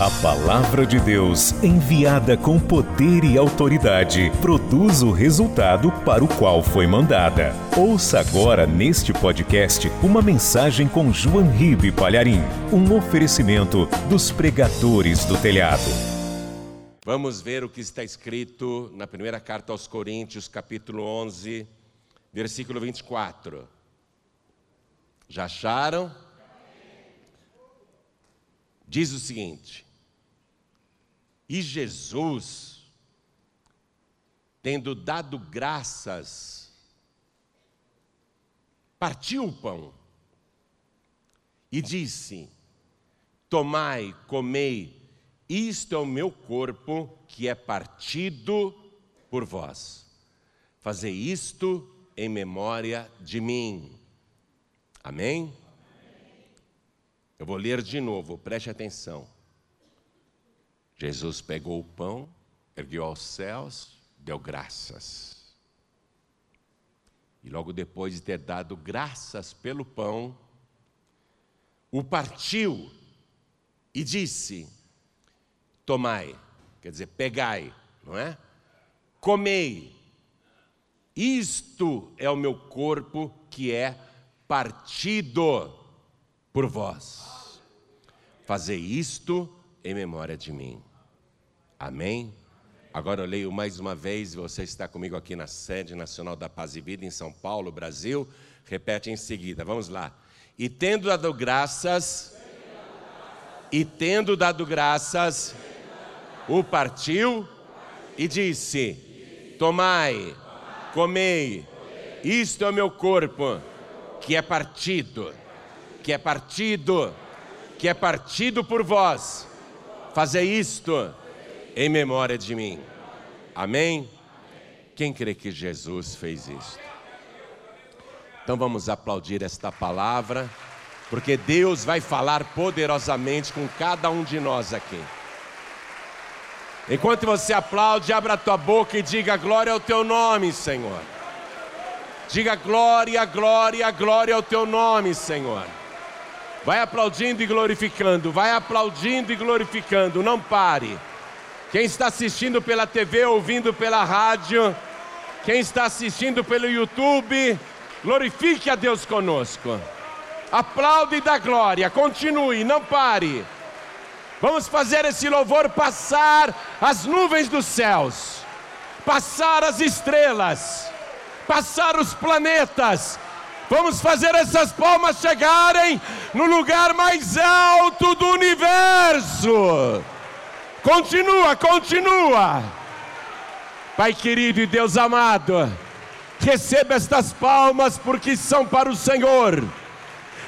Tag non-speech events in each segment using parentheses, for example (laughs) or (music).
A palavra de Deus, enviada com poder e autoridade, produz o resultado para o qual foi mandada. Ouça agora neste podcast uma mensagem com João Ribe Palharim, um oferecimento dos pregadores do telhado. Vamos ver o que está escrito na primeira carta aos Coríntios, capítulo 11, versículo 24. Já acharam? Diz o seguinte: E Jesus, tendo dado graças, partiu o pão e disse: Tomai, comei, isto é o meu corpo que é partido por vós. Fazei isto em memória de mim. Amém? Eu vou ler de novo, preste atenção. Jesus pegou o pão, ergueu aos céus, deu graças. E logo depois de ter dado graças pelo pão, o partiu e disse: Tomai, quer dizer, pegai, não é? Comei, isto é o meu corpo que é partido por vós. Fazei isto em memória de mim. Amém? Agora eu leio mais uma vez, você está comigo aqui na sede nacional da Paz e Vida em São Paulo, Brasil. Repete em seguida, vamos lá. E tendo dado graças, e tendo dado graças, o partiu e disse: Tomai, comei, isto é o meu corpo que é partido, que é partido, que é partido por vós. Fazer isto em memória de mim. Amém? Quem crê que Jesus fez isto? Então vamos aplaudir esta palavra, porque Deus vai falar poderosamente com cada um de nós aqui. Enquanto você aplaude, abra a tua boca e diga glória ao teu nome, Senhor. Diga glória, glória, glória ao teu nome, Senhor. Vai aplaudindo e glorificando, vai aplaudindo e glorificando, não pare. Quem está assistindo pela TV, ouvindo pela rádio, quem está assistindo pelo YouTube, glorifique a Deus conosco. Aplaude e dá glória, continue, não pare. Vamos fazer esse louvor passar as nuvens dos céus, passar as estrelas passar os planetas. Vamos fazer essas palmas chegarem no lugar mais alto do universo. Continua, continua. Pai querido e Deus amado, receba estas palmas porque são para o Senhor.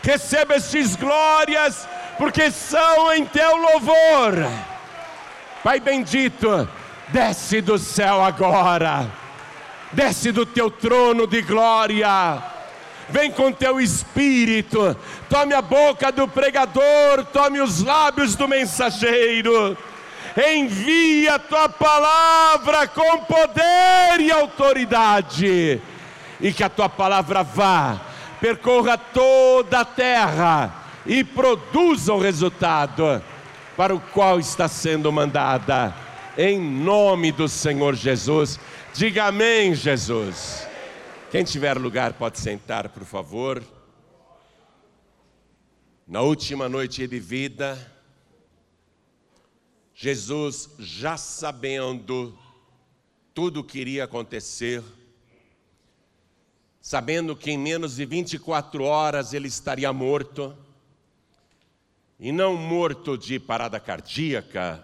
Receba estes glórias porque são em teu louvor. Pai bendito, desce do céu agora desce do teu trono de glória. Vem com teu espírito, tome a boca do pregador, tome os lábios do mensageiro. Envia a tua palavra com poder e autoridade, e que a tua palavra vá, percorra toda a terra e produza o resultado para o qual está sendo mandada, em nome do Senhor Jesus. Diga amém, Jesus. Quem tiver lugar pode sentar, por favor. Na última noite de vida, Jesus, já sabendo tudo o que iria acontecer, sabendo que em menos de 24 horas ele estaria morto, e não morto de parada cardíaca,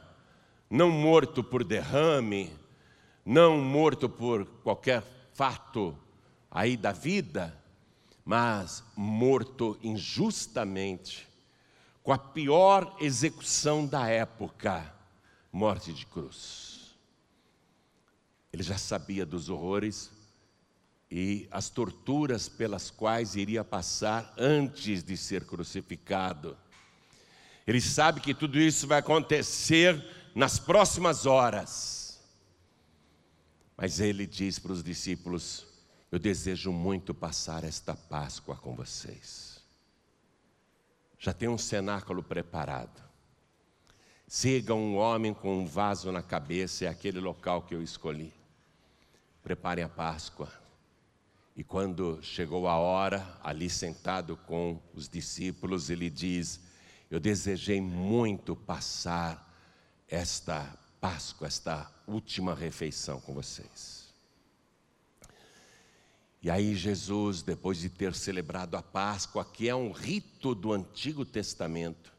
não morto por derrame, não morto por qualquer fato aí da vida, mas morto injustamente, com a pior execução da época morte de cruz. Ele já sabia dos horrores e as torturas pelas quais iria passar antes de ser crucificado. Ele sabe que tudo isso vai acontecer nas próximas horas. Mas ele diz para os discípulos: Eu desejo muito passar esta Páscoa com vocês. Já tem um cenáculo preparado. Chega um homem com um vaso na cabeça, é aquele local que eu escolhi. Preparem a Páscoa. E quando chegou a hora, ali sentado com os discípulos, ele diz: Eu desejei muito passar esta Páscoa, esta última refeição com vocês. E aí, Jesus, depois de ter celebrado a Páscoa, que é um rito do Antigo Testamento,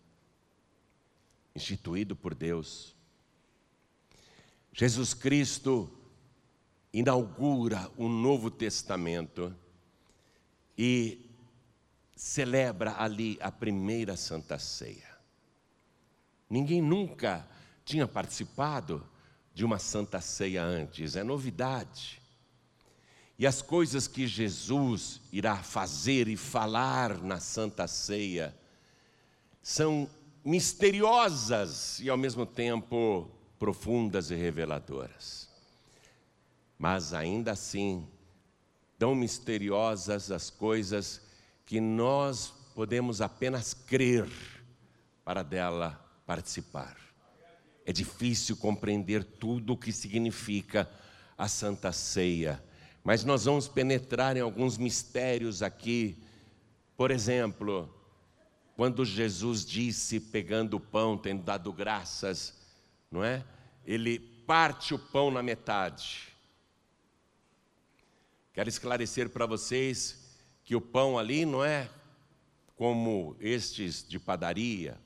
instituído por Deus, Jesus Cristo inaugura um Novo Testamento e celebra ali a primeira Santa Ceia. Ninguém nunca tinha participado de uma Santa Ceia antes, é novidade. E as coisas que Jesus irá fazer e falar na Santa Ceia são misteriosas e ao mesmo tempo profundas e reveladoras mas ainda assim, tão misteriosas as coisas que nós podemos apenas crer para dela participar. É difícil compreender tudo o que significa a Santa Ceia, mas nós vamos penetrar em alguns mistérios aqui. Por exemplo, quando Jesus disse, pegando o pão, tendo dado graças, não é? Ele parte o pão na metade Quero esclarecer para vocês que o pão ali não é como estes de padaria,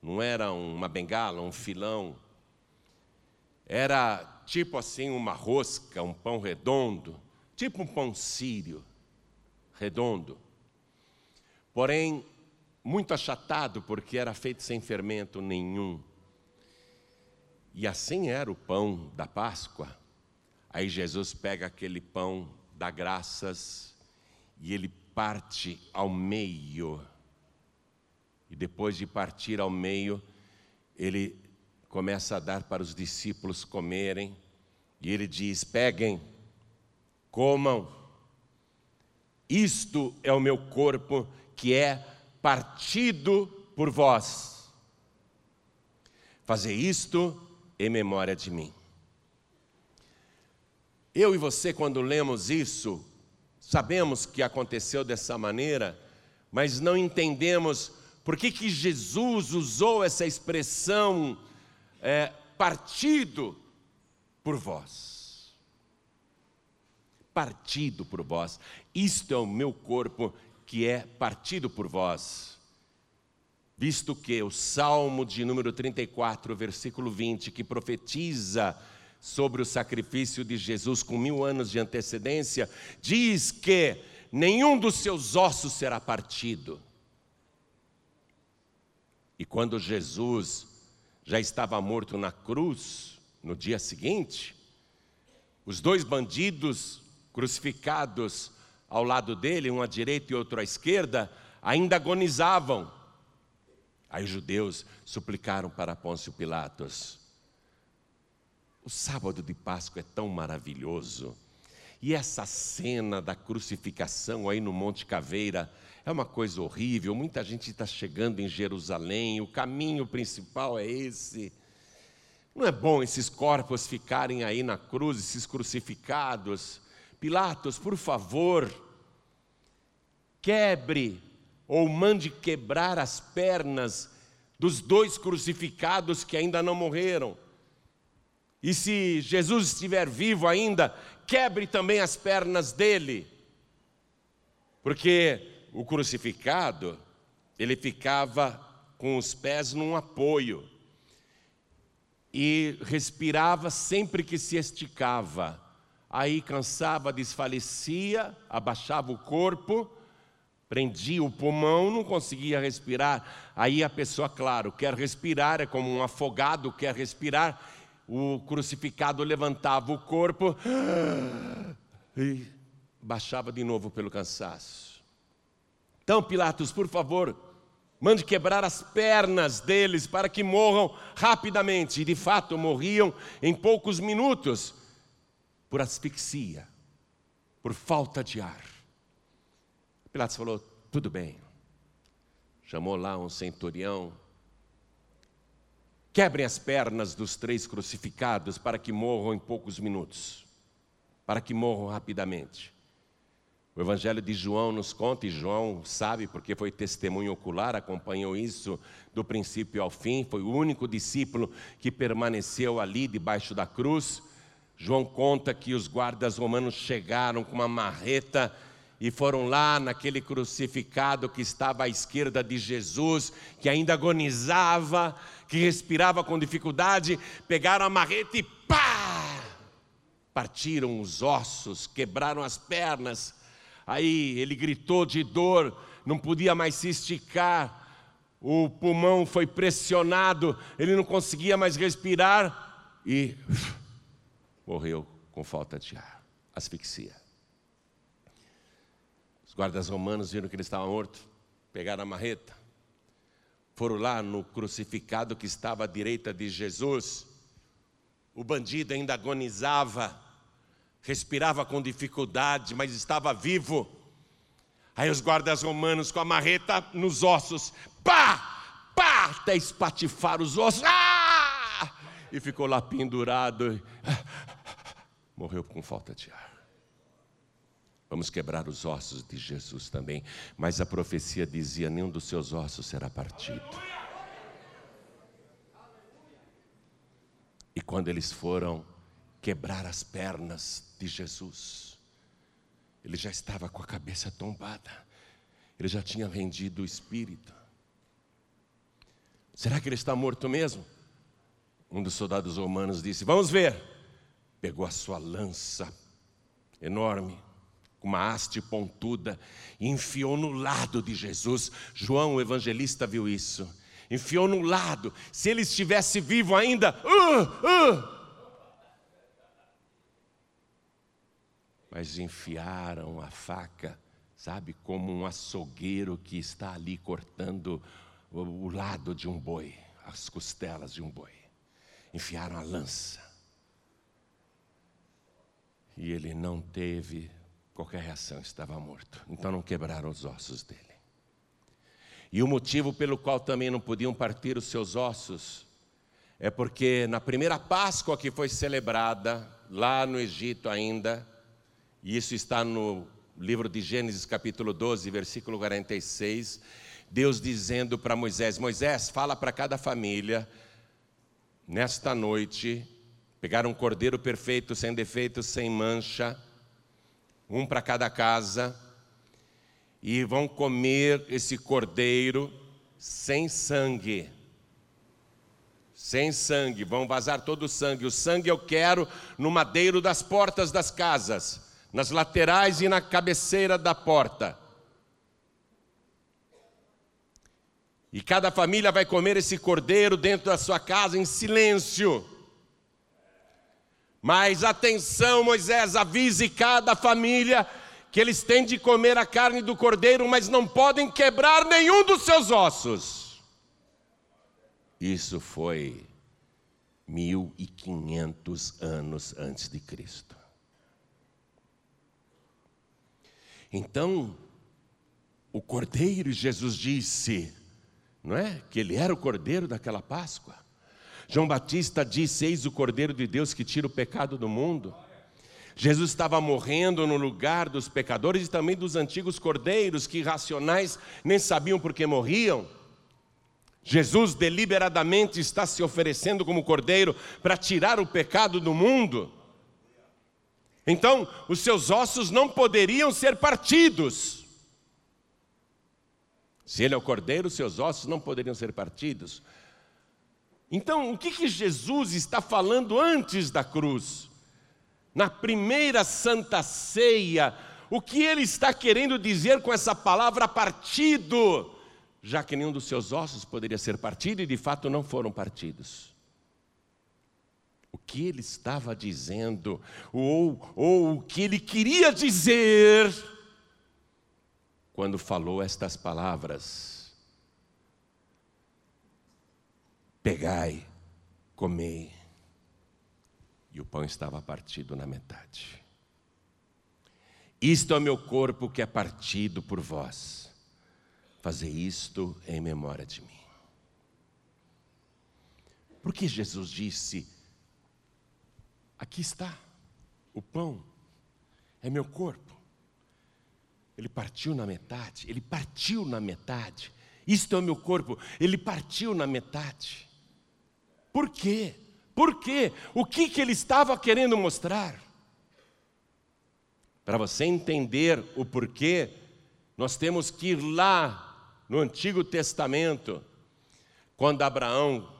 não era uma bengala, um filão, era tipo assim uma rosca, um pão redondo, tipo um pão sírio, redondo. Porém, muito achatado, porque era feito sem fermento nenhum. E assim era o pão da Páscoa. Aí Jesus pega aquele pão, dá graças e ele parte ao meio. E depois de partir ao meio, ele começa a dar para os discípulos comerem. E ele diz: Peguem, comam, isto é o meu corpo que é partido por vós. Fazer isto em memória de mim. Eu e você, quando lemos isso, sabemos que aconteceu dessa maneira, mas não entendemos por que, que Jesus usou essa expressão é, partido por vós. Partido por vós. Isto é o meu corpo que é partido por vós. Visto que o Salmo de número 34, versículo 20, que profetiza sobre o sacrifício de Jesus com mil anos de antecedência, diz que nenhum dos seus ossos será partido. E quando Jesus já estava morto na cruz, no dia seguinte, os dois bandidos crucificados ao lado dele, um à direita e outro à esquerda, ainda agonizavam. Aí os judeus suplicaram para Pôncio Pilatos: o sábado de Páscoa é tão maravilhoso. E essa cena da crucificação aí no Monte Caveira é uma coisa horrível. Muita gente está chegando em Jerusalém, o caminho principal é esse. Não é bom esses corpos ficarem aí na cruz, esses crucificados. Pilatos, por favor, quebre ou mande quebrar as pernas dos dois crucificados que ainda não morreram. E se Jesus estiver vivo ainda, quebre também as pernas dele. Porque o crucificado, ele ficava com os pés num apoio e respirava sempre que se esticava. Aí cansava, desfalecia, abaixava o corpo, prendia o pulmão, não conseguia respirar. Aí a pessoa, claro, quer respirar, é como um afogado quer respirar, o crucificado levantava o corpo (gasps) e baixava de novo pelo cansaço. Então, Pilatos, por favor, mande quebrar as pernas deles para que morram rapidamente. E de fato morriam em poucos minutos por asfixia, por falta de ar. Pilatos falou: tudo bem. Chamou lá um centurião Quebrem as pernas dos três crucificados para que morram em poucos minutos, para que morram rapidamente. O Evangelho de João nos conta, e João sabe porque foi testemunho ocular, acompanhou isso do princípio ao fim, foi o único discípulo que permaneceu ali debaixo da cruz. João conta que os guardas romanos chegaram com uma marreta e foram lá naquele crucificado que estava à esquerda de Jesus, que ainda agonizava, que respirava com dificuldade, pegaram a marreta e pá! Partiram os ossos, quebraram as pernas. Aí ele gritou de dor, não podia mais se esticar. O pulmão foi pressionado, ele não conseguia mais respirar e morreu com falta de ar, asfixia. Os guardas romanos viram que ele estava morto, pegaram a marreta, foram lá no crucificado que estava à direita de Jesus. O bandido ainda agonizava, respirava com dificuldade, mas estava vivo. Aí os guardas romanos com a marreta nos ossos, pá, pá, até espatifar os ossos, ah! e ficou lá pendurado. Morreu com falta de ar. Vamos quebrar os ossos de Jesus também. Mas a profecia dizia: nenhum dos seus ossos será partido. E quando eles foram quebrar as pernas de Jesus, ele já estava com a cabeça tombada, ele já tinha rendido o espírito. Será que ele está morto mesmo? Um dos soldados romanos disse: Vamos ver. Pegou a sua lança enorme, com uma haste pontuda, e enfiou no lado de Jesus. João, o evangelista, viu isso. Enfiou no lado. Se ele estivesse vivo ainda, uh, uh. mas enfiaram a faca, sabe, como um açougueiro que está ali cortando o lado de um boi, as costelas de um boi. Enfiaram a lança. E ele não teve qualquer reação, estava morto. Então não quebraram os ossos dele. E o motivo pelo qual também não podiam partir os seus ossos é porque na primeira Páscoa que foi celebrada, lá no Egito ainda, e isso está no livro de Gênesis, capítulo 12, versículo 46, Deus dizendo para Moisés: Moisés, fala para cada família, nesta noite, pegar um cordeiro perfeito, sem defeito, sem mancha, um para cada casa, e vão comer esse cordeiro sem sangue. Sem sangue, vão vazar todo o sangue. O sangue eu quero no madeiro das portas das casas, nas laterais e na cabeceira da porta. E cada família vai comer esse cordeiro dentro da sua casa em silêncio. Mas atenção, Moisés, avise cada família que eles têm de comer a carne do cordeiro, mas não podem quebrar nenhum dos seus ossos. Isso foi 1500 anos antes de Cristo. Então, o cordeiro, Jesus disse, não é? Que ele era o cordeiro daquela Páscoa. João Batista disse: Eis o Cordeiro de Deus que tira o pecado do mundo. Jesus estava morrendo no lugar dos pecadores e também dos antigos cordeiros que irracionais nem sabiam por que morriam. Jesus deliberadamente está se oferecendo como cordeiro para tirar o pecado do mundo. Então, os seus ossos não poderiam ser partidos. Se ele é o cordeiro, seus ossos não poderiam ser partidos. Então, o que, que Jesus está falando antes da cruz? Na primeira santa ceia, o que ele está querendo dizer com essa palavra partido? Já que nenhum dos seus ossos poderia ser partido e de fato não foram partidos. O que ele estava dizendo, ou, ou o que ele queria dizer, quando falou estas palavras: Pegai, comei. E o pão estava partido na metade. Isto é o meu corpo que é partido por vós. Fazei isto em memória de mim. Porque Jesus disse: Aqui está o pão, é meu corpo. Ele partiu na metade, ele partiu na metade. Isto é o meu corpo, ele partiu na metade. Por quê? Por quê? O que, que ele estava querendo mostrar? Para você entender o porquê, nós temos que ir lá no Antigo Testamento, quando Abraão,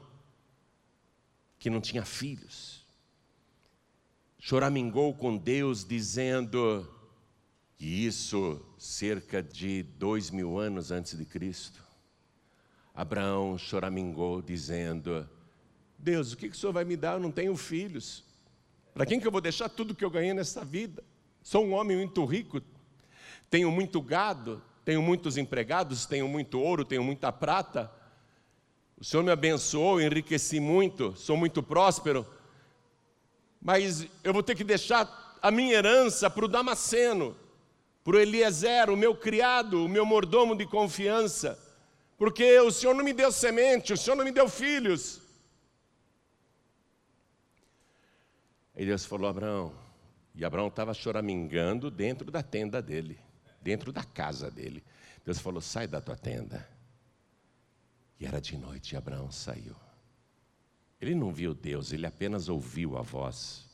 que não tinha filhos, choramingou com Deus, dizendo, e isso cerca de dois mil anos antes de Cristo, Abraão choramingou, dizendo: Deus, o que, que o Senhor vai me dar? Eu não tenho filhos. Para quem que eu vou deixar tudo que eu ganhei nessa vida? Sou um homem muito rico, tenho muito gado, tenho muitos empregados, tenho muito ouro, tenho muita prata. O Senhor me abençoou, enriqueci muito, sou muito próspero, mas eu vou ter que deixar a minha herança para o Damasceno, para o Eliezer, o meu criado, o meu mordomo de confiança, porque o Senhor não me deu semente, o Senhor não me deu filhos. Aí Deus falou: Abraão, e Abraão estava choramingando dentro da tenda dele, dentro da casa dele. Deus falou: sai da tua tenda. E era de noite e Abraão saiu. Ele não viu Deus, ele apenas ouviu a voz.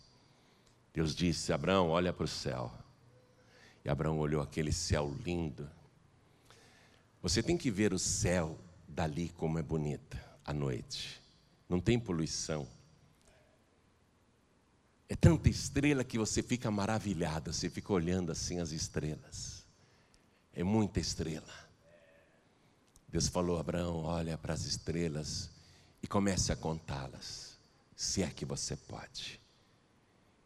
Deus disse: Abraão, olha para o céu. E Abraão olhou aquele céu lindo. Você tem que ver o céu dali como é bonita à noite. Não tem poluição. É tanta estrela que você fica maravilhado, você fica olhando assim as estrelas. É muita estrela. Deus falou a Abraão: olha para as estrelas e comece a contá-las, se é que você pode.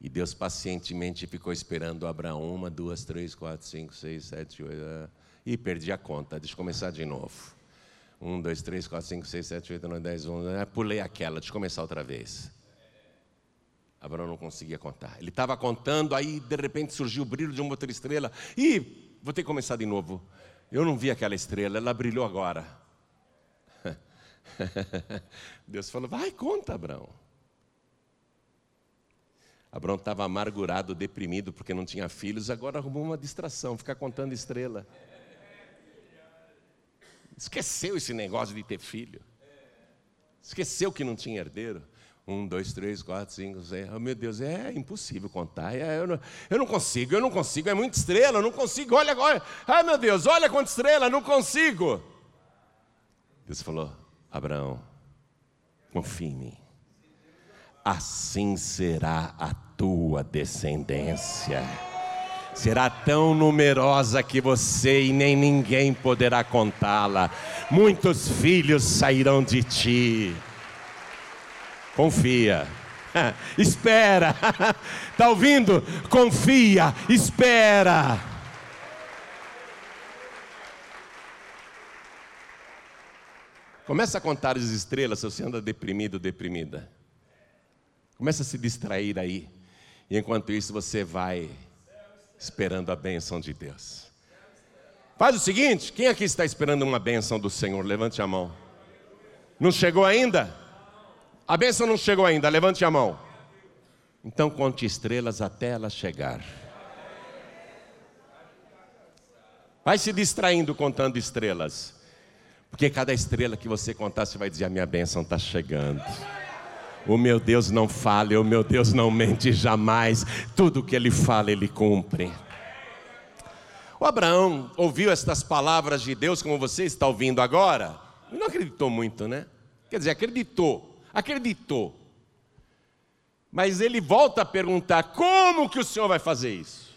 E Deus pacientemente ficou esperando Abraão: uma, duas, três, quatro, cinco, seis, sete, oito. Ah, e perdi a conta, deixa eu começar de novo. Um, dois, três, quatro, cinco, seis, sete, oito, nove, dez, onze. Ah, pulei aquela, deixa eu começar outra vez. Abraão não conseguia contar. Ele estava contando, aí de repente surgiu o brilho de uma outra estrela. E vou ter que começar de novo. Eu não vi aquela estrela, ela brilhou agora. (laughs) Deus falou: vai, conta, Abraão. Abraão estava amargurado, deprimido, porque não tinha filhos, agora arrumou uma distração, ficar contando estrela. Esqueceu esse negócio de ter filho. Esqueceu que não tinha herdeiro. Um, dois, três, quatro, cinco, seis. Oh, meu Deus, é impossível contar. É, eu, não, eu, não, consigo, eu não consigo. É muita estrela, eu não consigo. Olha agora. Ai, meu Deus, olha quanta estrela, não consigo. Deus falou: Abraão, confie em mim. Assim será a tua descendência. Será tão numerosa que você e nem ninguém poderá contá-la. Muitos filhos sairão de ti confia. (laughs) espera. Está (laughs) ouvindo? Confia, espera. Começa a contar as estrelas se você anda deprimido, deprimida. Começa a se distrair aí. E enquanto isso você vai esperando a bênção de Deus. Faz o seguinte: quem aqui está esperando uma bênção do Senhor? Levante a mão. Não chegou ainda? A bênção não chegou ainda, levante a mão. Então conte estrelas até ela chegar. Vai se distraindo contando estrelas. Porque cada estrela que você contar, você vai dizer: A minha bênção está chegando. O meu Deus não falha, o meu Deus não mente jamais. Tudo que ele fala, ele cumpre. O Abraão ouviu estas palavras de Deus, como você está ouvindo agora, e não acreditou muito, né? Quer dizer, acreditou, acreditou. Mas ele volta a perguntar: como que o senhor vai fazer isso?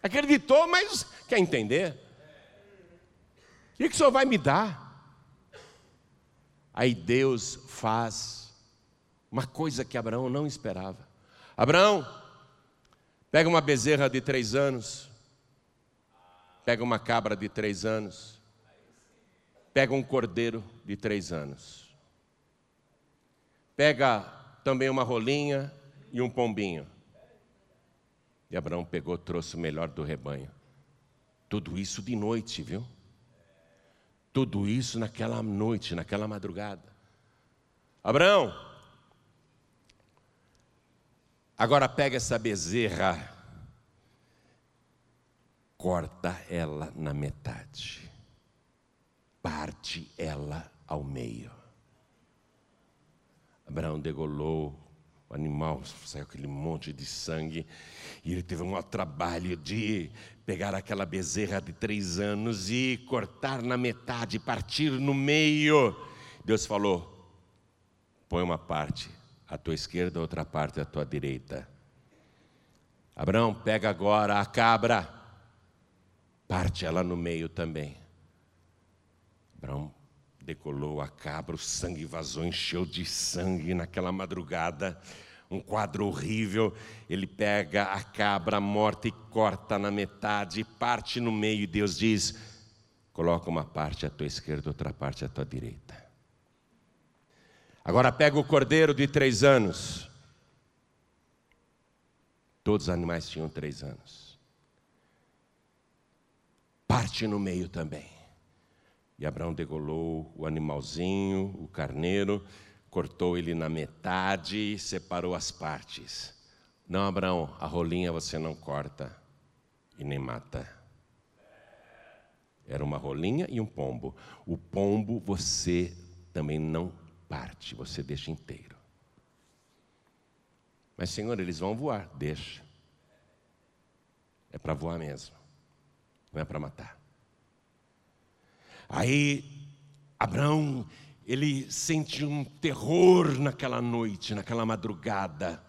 Acreditou, mas quer entender? O que, que o senhor vai me dar? Aí Deus faz uma coisa que Abraão não esperava. Abraão, pega uma bezerra de três anos, pega uma cabra de três anos, pega um cordeiro de três anos Pega também uma rolinha e um pombinho. E Abraão pegou, trouxe o melhor do rebanho. Tudo isso de noite, viu? Tudo isso naquela noite, naquela madrugada. Abraão, agora pega essa bezerra, corta ela na metade, parte ela ao meio. Abraão degolou o animal, saiu aquele monte de sangue, e ele teve um trabalho de pegar aquela bezerra de três anos e cortar na metade, partir no meio. Deus falou: põe uma parte à tua esquerda, outra parte à tua direita. Abraão, pega agora a cabra, parte ela no meio também. Abraão decolou a cabra, o sangue vazou, encheu de sangue naquela madrugada. Um quadro horrível. Ele pega a cabra morta e corta na metade, parte no meio, e Deus diz: coloca uma parte à tua esquerda, outra parte à tua direita. Agora pega o cordeiro de três anos. Todos os animais tinham três anos. Parte no meio também. E Abraão degolou o animalzinho, o carneiro, cortou ele na metade e separou as partes. Não, Abraão, a rolinha você não corta e nem mata. Era uma rolinha e um pombo. O pombo você também não parte, você deixa inteiro. Mas, Senhor, eles vão voar, deixa. É para voar mesmo, não é para matar. Aí Abraão, ele sente um terror naquela noite, naquela madrugada.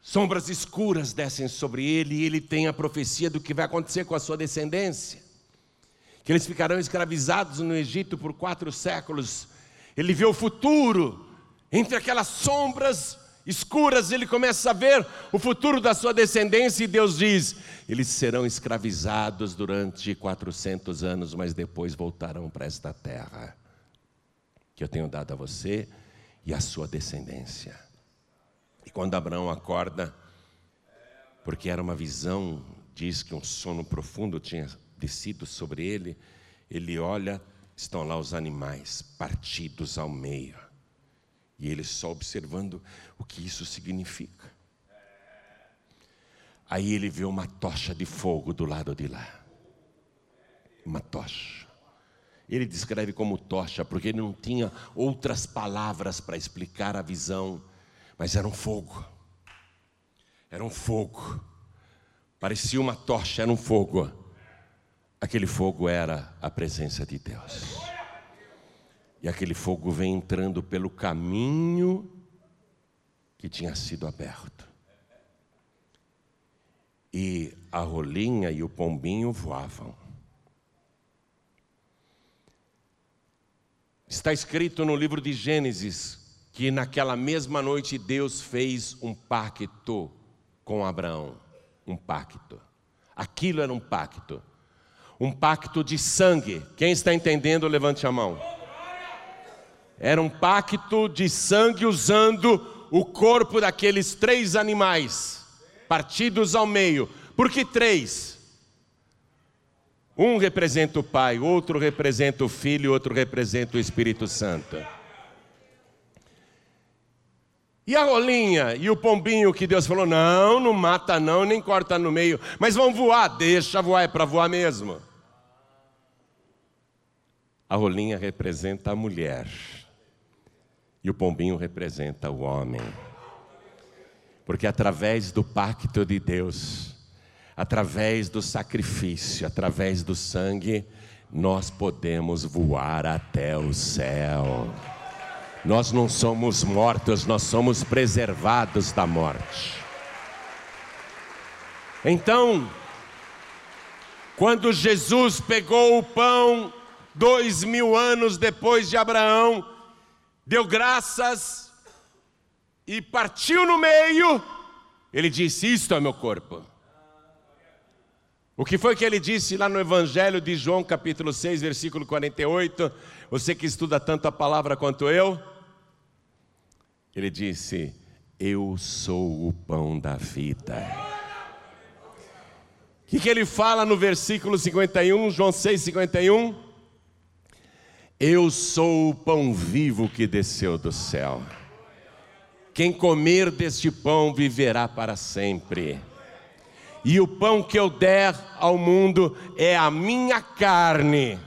Sombras escuras descem sobre ele e ele tem a profecia do que vai acontecer com a sua descendência. Que eles ficarão escravizados no Egito por quatro séculos. Ele vê o futuro entre aquelas sombras escuras, ele começa a ver o futuro da sua descendência e Deus diz: eles serão escravizados durante 400 anos, mas depois voltarão para esta terra que eu tenho dado a você e a sua descendência. E quando Abraão acorda, porque era uma visão, diz que um sono profundo tinha descido sobre ele, ele olha, estão lá os animais partidos ao meio. E ele só observando o que isso significa. Aí ele vê uma tocha de fogo do lado de lá. Uma tocha. Ele descreve como tocha, porque ele não tinha outras palavras para explicar a visão, mas era um fogo. Era um fogo. Parecia uma tocha, era um fogo. Aquele fogo era a presença de Deus. E aquele fogo vem entrando pelo caminho que tinha sido aberto. E a rolinha e o pombinho voavam. Está escrito no livro de Gênesis que naquela mesma noite Deus fez um pacto com Abraão. Um pacto. Aquilo era um pacto. Um pacto de sangue. Quem está entendendo, levante a mão. Era um pacto de sangue usando o corpo daqueles três animais, partidos ao meio. Por que três? Um representa o Pai, outro representa o Filho, outro representa o Espírito Santo. E a rolinha e o pombinho que Deus falou: não, não mata, não, nem corta no meio, mas vão voar, deixa voar, é para voar mesmo. A rolinha representa a mulher. E o pombinho representa o homem. Porque através do pacto de Deus, através do sacrifício, através do sangue, nós podemos voar até o céu. Nós não somos mortos, nós somos preservados da morte. Então, quando Jesus pegou o pão, dois mil anos depois de Abraão, deu graças e partiu no meio, ele disse: Isto é meu corpo. O que foi que ele disse lá no Evangelho de João, capítulo 6, versículo 48? Você que estuda tanto a palavra quanto eu. Ele disse: Eu sou o pão da vida. O que, que ele fala no versículo 51, João 6, 51? Eu sou o pão vivo que desceu do céu. Quem comer deste pão viverá para sempre. E o pão que eu der ao mundo é a minha carne.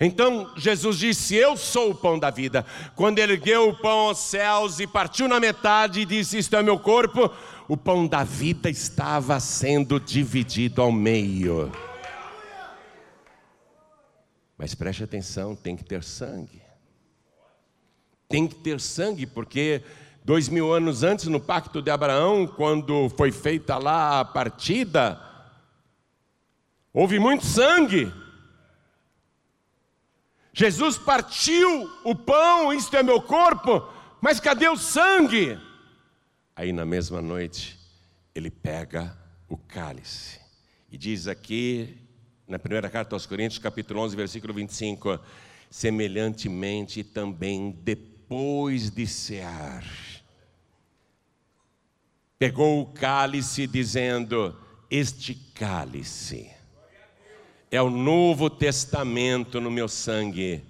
Então Jesus disse: Eu sou o pão da vida. Quando ele ergueu o pão aos céus e partiu na metade e disse: Isto é meu corpo, o pão da vida estava sendo dividido ao meio. Mas preste atenção: tem que ter sangue. Tem que ter sangue, porque dois mil anos antes, no pacto de Abraão, quando foi feita lá a partida, houve muito sangue. Jesus partiu o pão, isto é meu corpo, mas cadê o sangue? Aí na mesma noite, ele pega o cálice e diz aqui, na primeira carta aos Coríntios, capítulo 11, versículo 25: semelhantemente também depois de cear, pegou o cálice, dizendo: Este cálice é o Novo Testamento no meu sangue.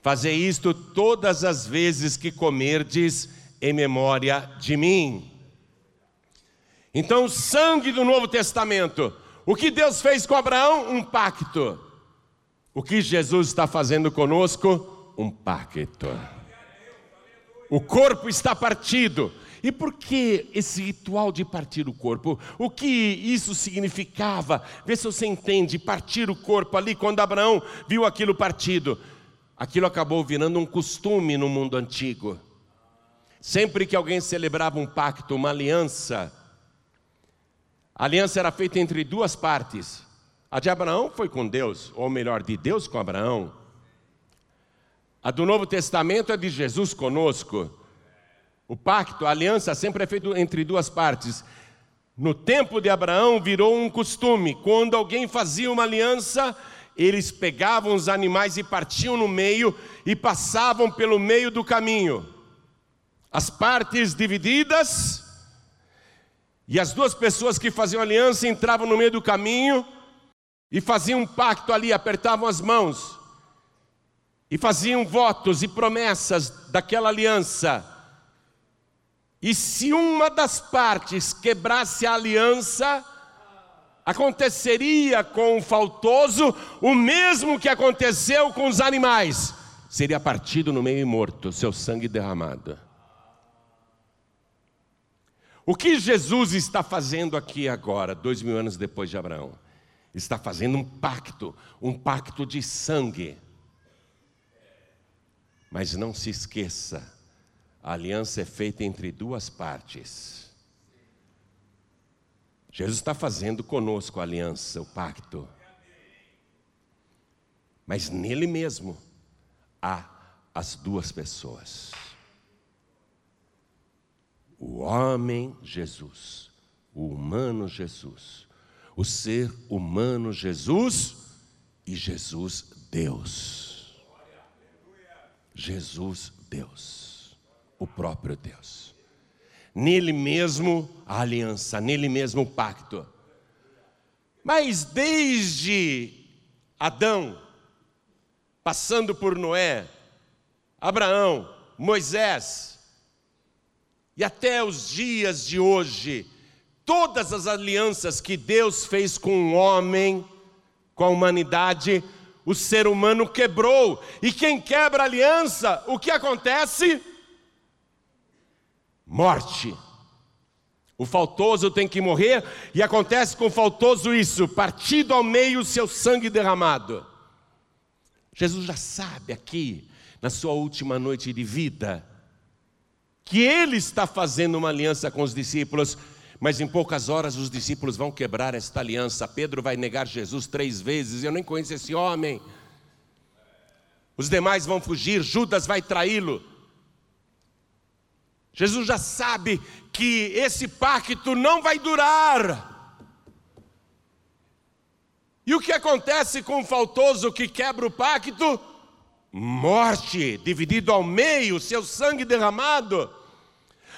Fazer isto todas as vezes que comerdes em memória de mim. Então, o sangue do Novo Testamento. O que Deus fez com Abraão? Um pacto. O que Jesus está fazendo conosco? Um pacto. O corpo está partido. E por que esse ritual de partir o corpo? O que isso significava? Vê se você entende, partir o corpo ali, quando Abraão viu aquilo partido. Aquilo acabou virando um costume no mundo antigo. Sempre que alguém celebrava um pacto, uma aliança, a aliança era feita entre duas partes. A de Abraão foi com Deus, ou melhor, de Deus com Abraão. A do Novo Testamento é de Jesus conosco. O pacto, a aliança sempre é feito entre duas partes. No tempo de Abraão virou um costume, quando alguém fazia uma aliança, eles pegavam os animais e partiam no meio e passavam pelo meio do caminho. As partes divididas, e as duas pessoas que faziam aliança entravam no meio do caminho e faziam um pacto ali, apertavam as mãos e faziam votos e promessas daquela aliança. E se uma das partes quebrasse a aliança, aconteceria com o faltoso o mesmo que aconteceu com os animais: seria partido no meio e morto, seu sangue derramado. O que Jesus está fazendo aqui agora, dois mil anos depois de Abraão? Está fazendo um pacto, um pacto de sangue. Mas não se esqueça, a aliança é feita entre duas partes. Jesus está fazendo conosco a aliança, o pacto. Mas nele mesmo há as duas pessoas. O homem Jesus, o humano Jesus, o ser humano Jesus e Jesus Deus. Jesus Deus o próprio Deus. Nele mesmo a aliança, nele mesmo o pacto. Mas desde Adão, passando por Noé, Abraão, Moisés, e até os dias de hoje, todas as alianças que Deus fez com o homem, com a humanidade, o ser humano quebrou. E quem quebra aliança, o que acontece? morte. O faltoso tem que morrer, e acontece com o faltoso isso: partido ao meio, seu sangue derramado. Jesus já sabe aqui, na sua última noite de vida, que ele está fazendo uma aliança com os discípulos, mas em poucas horas os discípulos vão quebrar esta aliança. Pedro vai negar Jesus três vezes, eu nem conheço esse homem. Os demais vão fugir, Judas vai traí-lo. Jesus já sabe que esse pacto não vai durar. E o que acontece com o faltoso que quebra o pacto? Morte, dividido ao meio, seu sangue derramado.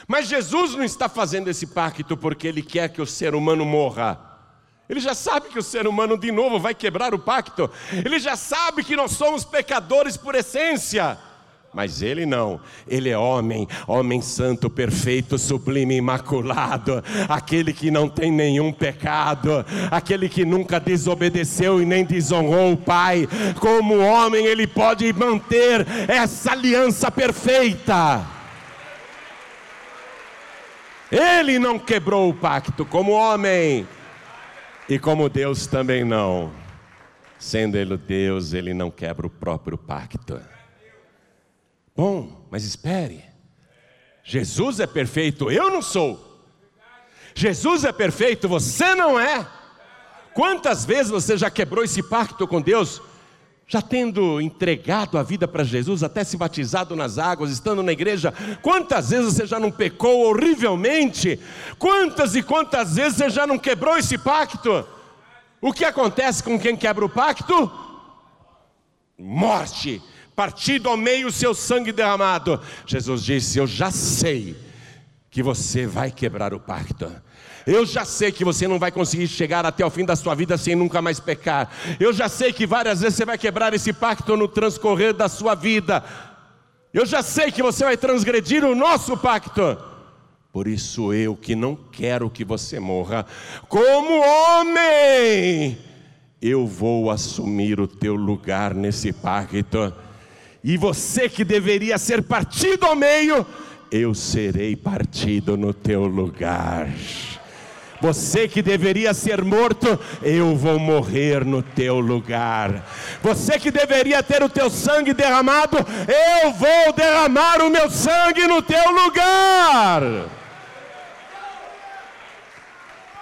Mas Jesus não está fazendo esse pacto porque ele quer que o ser humano morra. Ele já sabe que o ser humano de novo vai quebrar o pacto. Ele já sabe que nós somos pecadores por essência. Mas ele não, ele é homem, homem santo, perfeito, sublime, imaculado, aquele que não tem nenhum pecado, aquele que nunca desobedeceu e nem desonrou o Pai. Como homem, ele pode manter essa aliança perfeita. Ele não quebrou o pacto como homem, e como Deus também não. Sendo Ele Deus, Ele não quebra o próprio pacto. Bom, mas espere. Jesus é perfeito, eu não sou. Jesus é perfeito, você não é. Quantas vezes você já quebrou esse pacto com Deus? Já tendo entregado a vida para Jesus, até se batizado nas águas, estando na igreja, quantas vezes você já não pecou horrivelmente? Quantas e quantas vezes você já não quebrou esse pacto? O que acontece com quem quebra o pacto? Morte partido ao meio o seu sangue derramado. Jesus disse: Eu já sei que você vai quebrar o pacto. Eu já sei que você não vai conseguir chegar até o fim da sua vida sem nunca mais pecar. Eu já sei que várias vezes você vai quebrar esse pacto no transcorrer da sua vida. Eu já sei que você vai transgredir o nosso pacto. Por isso eu que não quero que você morra, como homem, eu vou assumir o teu lugar nesse pacto. E você que deveria ser partido ao meio, eu serei partido no teu lugar. Você que deveria ser morto, eu vou morrer no teu lugar. Você que deveria ter o teu sangue derramado, eu vou derramar o meu sangue no teu lugar.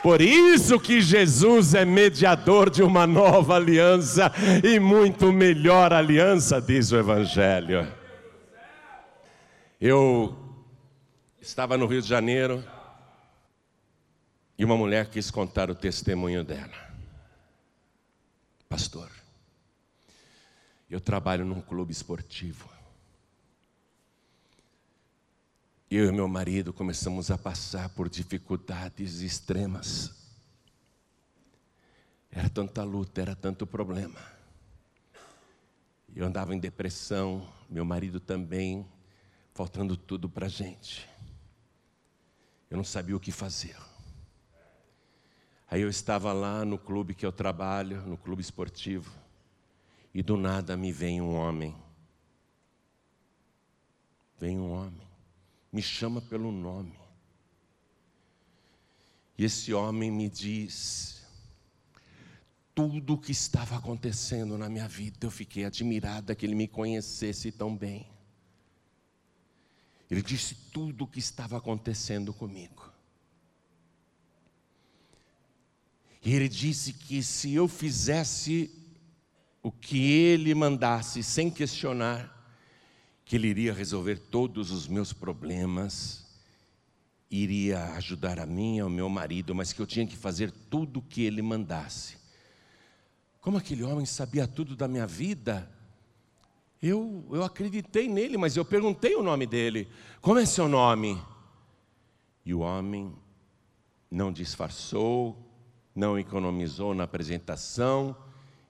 Por isso que Jesus é mediador de uma nova aliança e muito melhor aliança, diz o Evangelho. Eu estava no Rio de Janeiro e uma mulher quis contar o testemunho dela. Pastor, eu trabalho num clube esportivo. Eu e meu marido começamos a passar por dificuldades extremas. Era tanta luta, era tanto problema. Eu andava em depressão, meu marido também, faltando tudo para a gente. Eu não sabia o que fazer. Aí eu estava lá no clube que eu trabalho, no clube esportivo, e do nada me vem um homem. Vem um homem me chama pelo nome. E esse homem me diz tudo o que estava acontecendo na minha vida. Eu fiquei admirada que ele me conhecesse tão bem. Ele disse tudo o que estava acontecendo comigo. E ele disse que se eu fizesse o que ele mandasse sem questionar, que Ele iria resolver todos os meus problemas, iria ajudar a mim e ao meu marido, mas que eu tinha que fazer tudo o que Ele mandasse. Como aquele homem sabia tudo da minha vida, eu, eu acreditei nele, mas eu perguntei o nome dele: como é seu nome? E o homem não disfarçou, não economizou na apresentação,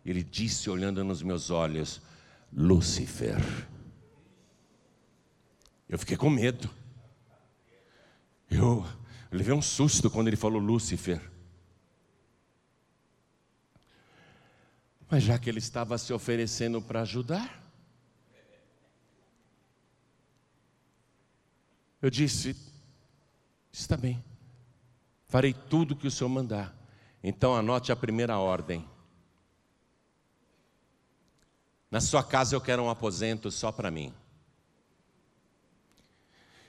ele disse, olhando nos meus olhos: Lúcifer. Eu fiquei com medo. Eu, levei um susto quando ele falou Lúcifer. Mas já que ele estava se oferecendo para ajudar, eu disse: está bem, farei tudo que o senhor mandar. Então anote a primeira ordem. Na sua casa eu quero um aposento só para mim.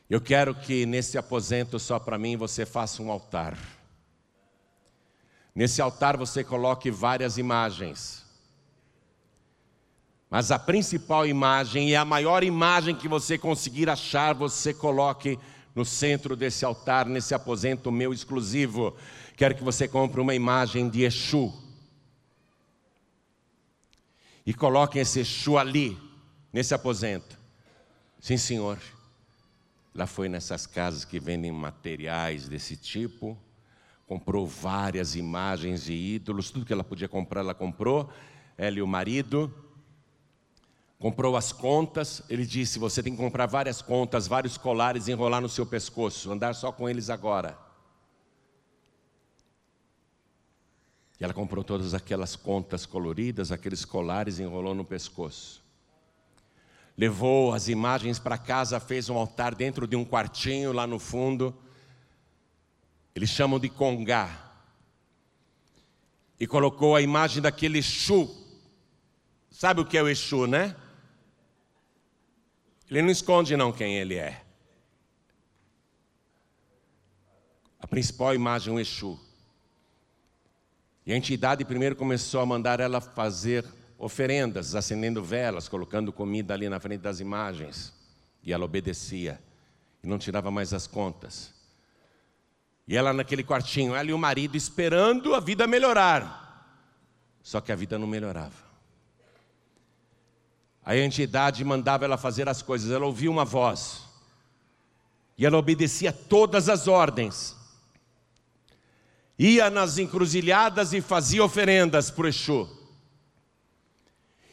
Eu quero que nesse aposento só para mim você faça um altar. Nesse altar você coloque várias imagens. Mas a principal imagem e a maior imagem que você conseguir achar, você coloque no centro desse altar, nesse aposento meu exclusivo. Quero que você compre uma imagem de Exu. E coloque esse Exu ali, nesse aposento. Sim, senhor. Lá foi nessas casas que vendem materiais desse tipo, comprou várias imagens de ídolos, tudo que ela podia comprar, ela comprou. Ela e o marido. Comprou as contas. Ele disse: Você tem que comprar várias contas, vários colares, enrolar no seu pescoço, andar só com eles agora. E ela comprou todas aquelas contas coloridas, aqueles colares, enrolou no pescoço. Levou as imagens para casa, fez um altar dentro de um quartinho lá no fundo. Eles chamam de congá. E colocou a imagem daquele Exu. Sabe o que é o Exu, né? Ele não esconde não quem ele é. A principal imagem é o Exu. E a entidade primeiro começou a mandar ela fazer oferendas, acendendo velas, colocando comida ali na frente das imagens. E ela obedecia e não tirava mais as contas. E ela naquele quartinho, ela e o marido esperando a vida melhorar. Só que a vida não melhorava. A entidade mandava ela fazer as coisas, ela ouvia uma voz. E ela obedecia todas as ordens ia nas encruzilhadas e fazia oferendas para o Exu.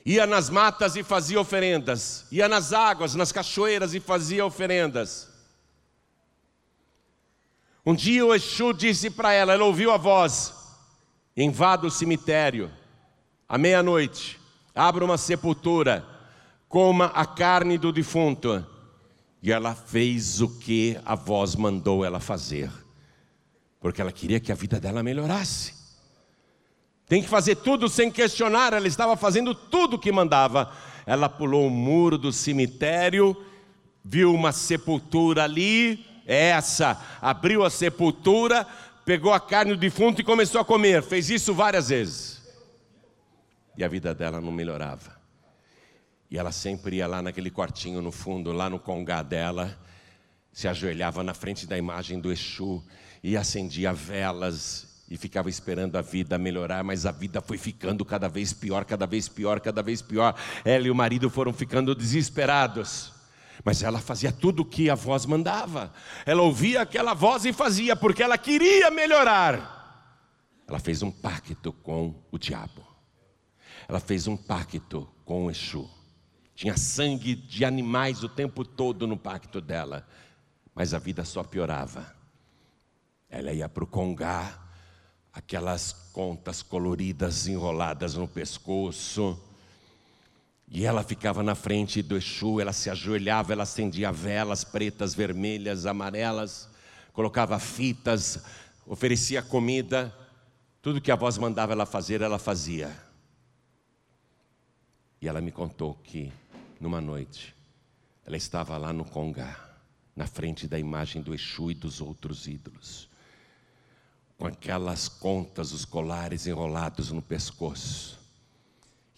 Ia nas matas e fazia oferendas. Ia nas águas, nas cachoeiras e fazia oferendas. Um dia o Exu disse para ela, ela ouviu a voz: invada o cemitério, à meia-noite, abra uma sepultura, coma a carne do defunto. E ela fez o que a voz mandou ela fazer porque ela queria que a vida dela melhorasse. Tem que fazer tudo sem questionar, ela estava fazendo tudo o que mandava. Ela pulou o muro do cemitério, viu uma sepultura ali, essa, abriu a sepultura, pegou a carne do defunto e começou a comer. Fez isso várias vezes. E a vida dela não melhorava. E ela sempre ia lá naquele quartinho no fundo, lá no congá dela, se ajoelhava na frente da imagem do Exu e acendia velas e ficava esperando a vida melhorar, mas a vida foi ficando cada vez pior, cada vez pior, cada vez pior. Ela e o marido foram ficando desesperados. Mas ela fazia tudo o que a voz mandava. Ela ouvia aquela voz e fazia, porque ela queria melhorar. Ela fez um pacto com o diabo. Ela fez um pacto com o Exu. Tinha sangue de animais o tempo todo no pacto dela. Mas a vida só piorava. Ela ia para o congá, aquelas contas coloridas enroladas no pescoço. E ela ficava na frente do Exu, ela se ajoelhava, ela acendia velas pretas, vermelhas, amarelas, colocava fitas, oferecia comida, tudo que a voz mandava ela fazer, ela fazia. E ela me contou que, numa noite, ela estava lá no Congá, na frente da imagem do Exu e dos outros ídolos com aquelas contas, os colares enrolados no pescoço.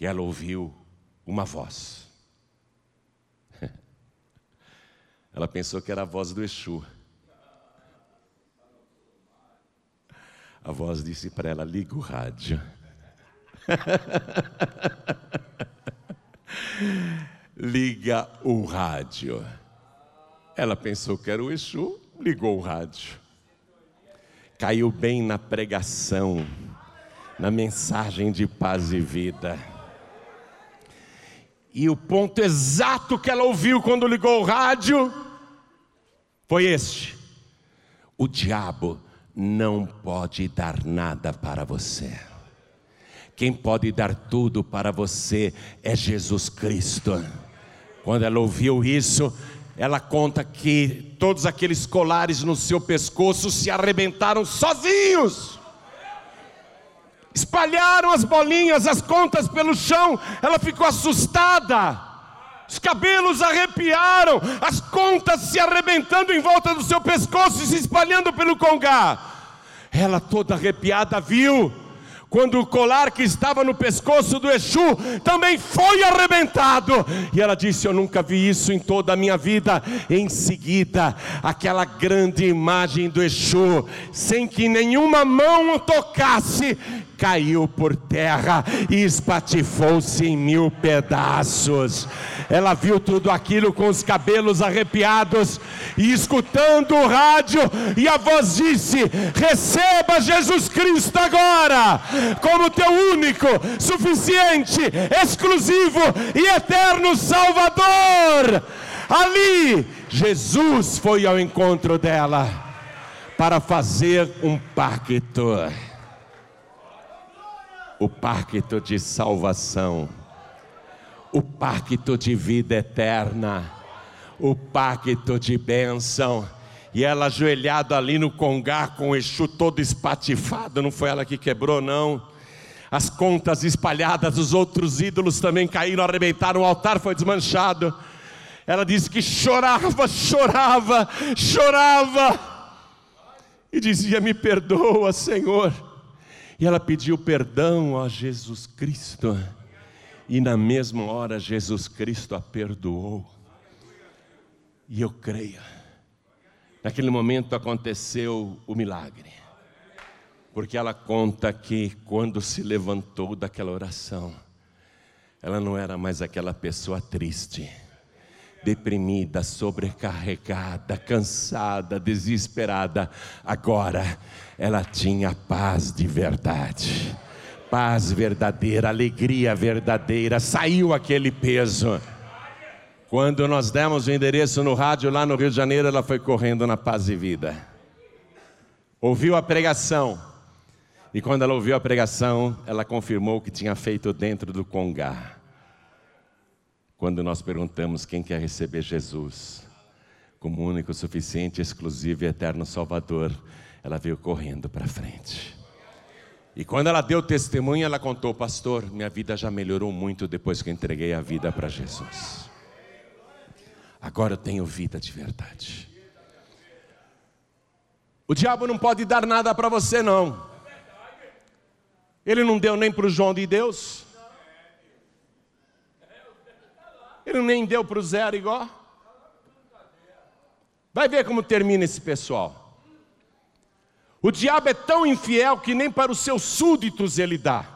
E ela ouviu uma voz. (laughs) Ela pensou que era a voz do Exu. A voz disse para ela: liga o rádio. (laughs) liga o rádio. Ela pensou que era o Exu, ligou o rádio caiu bem na pregação, na mensagem de paz e vida. E o ponto exato que ela ouviu quando ligou o rádio foi este: o diabo não pode dar nada para você. Quem pode dar tudo para você é Jesus Cristo. Quando ela ouviu isso, ela conta que todos aqueles colares no seu pescoço se arrebentaram sozinhos. Espalharam as bolinhas, as contas pelo chão. Ela ficou assustada. Os cabelos arrepiaram, as contas se arrebentando em volta do seu pescoço e se espalhando pelo congá. Ela toda arrepiada viu quando o colar que estava no pescoço do Exu também foi arrebentado. E ela disse: Eu nunca vi isso em toda a minha vida. Em seguida, aquela grande imagem do Exu, sem que nenhuma mão o tocasse, caiu por terra e espatifou-se em mil pedaços. Ela viu tudo aquilo com os cabelos arrepiados e escutando o rádio, e a voz disse: Receba Jesus Cristo agora, como teu único, suficiente, exclusivo e eterno Salvador. Ali, Jesus foi ao encontro dela para fazer um pacto o pacto de salvação, o pacto de vida eterna, o pacto de bênção. E ela ajoelhada ali no congar com o Exu todo espatifado, não foi ela que quebrou, não. As contas espalhadas, os outros ídolos também caíram, arrebentaram, o altar foi desmanchado. Ela disse que chorava, chorava, chorava. E dizia: Me perdoa, Senhor. E ela pediu perdão a Jesus Cristo. E na mesma hora Jesus Cristo a perdoou. E eu creio. Naquele momento aconteceu o milagre. Porque ela conta que quando se levantou daquela oração, ela não era mais aquela pessoa triste deprimida, sobrecarregada, cansada, desesperada. Agora ela tinha paz de verdade, paz verdadeira, alegria verdadeira. Saiu aquele peso. Quando nós demos o endereço no rádio lá no Rio de Janeiro, ela foi correndo na paz e vida. Ouviu a pregação. E quando ela ouviu a pregação, ela confirmou o que tinha feito dentro do Congá. Quando nós perguntamos quem quer receber Jesus como único, suficiente, exclusivo e eterno Salvador, ela veio correndo para frente. E quando ela deu testemunho, ela contou, pastor, minha vida já melhorou muito depois que eu entreguei a vida para Jesus. Agora eu tenho vida de verdade. O diabo não pode dar nada para você, não. Ele não deu nem para o João de Deus. Ele nem deu para o zero igual. Vai ver como termina esse pessoal. O diabo é tão infiel que nem para os seus súditos ele dá.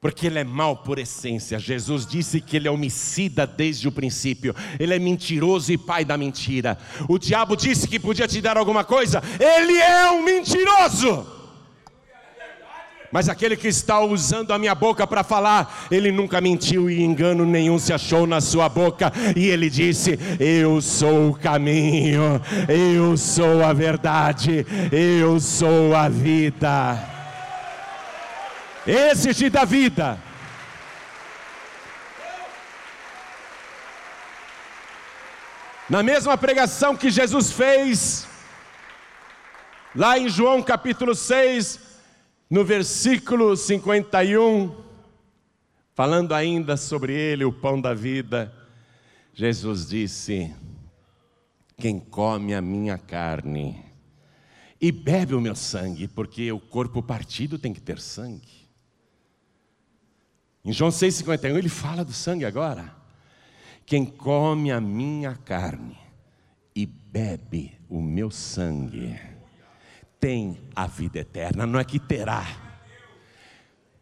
Porque ele é mau por essência. Jesus disse que ele é homicida desde o princípio. Ele é mentiroso e pai da mentira. O diabo disse que podia te dar alguma coisa. Ele é um mentiroso. Mas aquele que está usando a minha boca para falar, ele nunca mentiu e engano nenhum se achou na sua boca. E ele disse: Eu sou o caminho, eu sou a verdade, eu sou a vida. Esse te dá vida. Na mesma pregação que Jesus fez, lá em João capítulo 6, no versículo 51, falando ainda sobre ele, o pão da vida, Jesus disse: Quem come a minha carne e bebe o meu sangue, porque o corpo partido tem que ter sangue. Em João 6,51 ele fala do sangue agora. Quem come a minha carne e bebe o meu sangue, tem a vida eterna, não é que terá,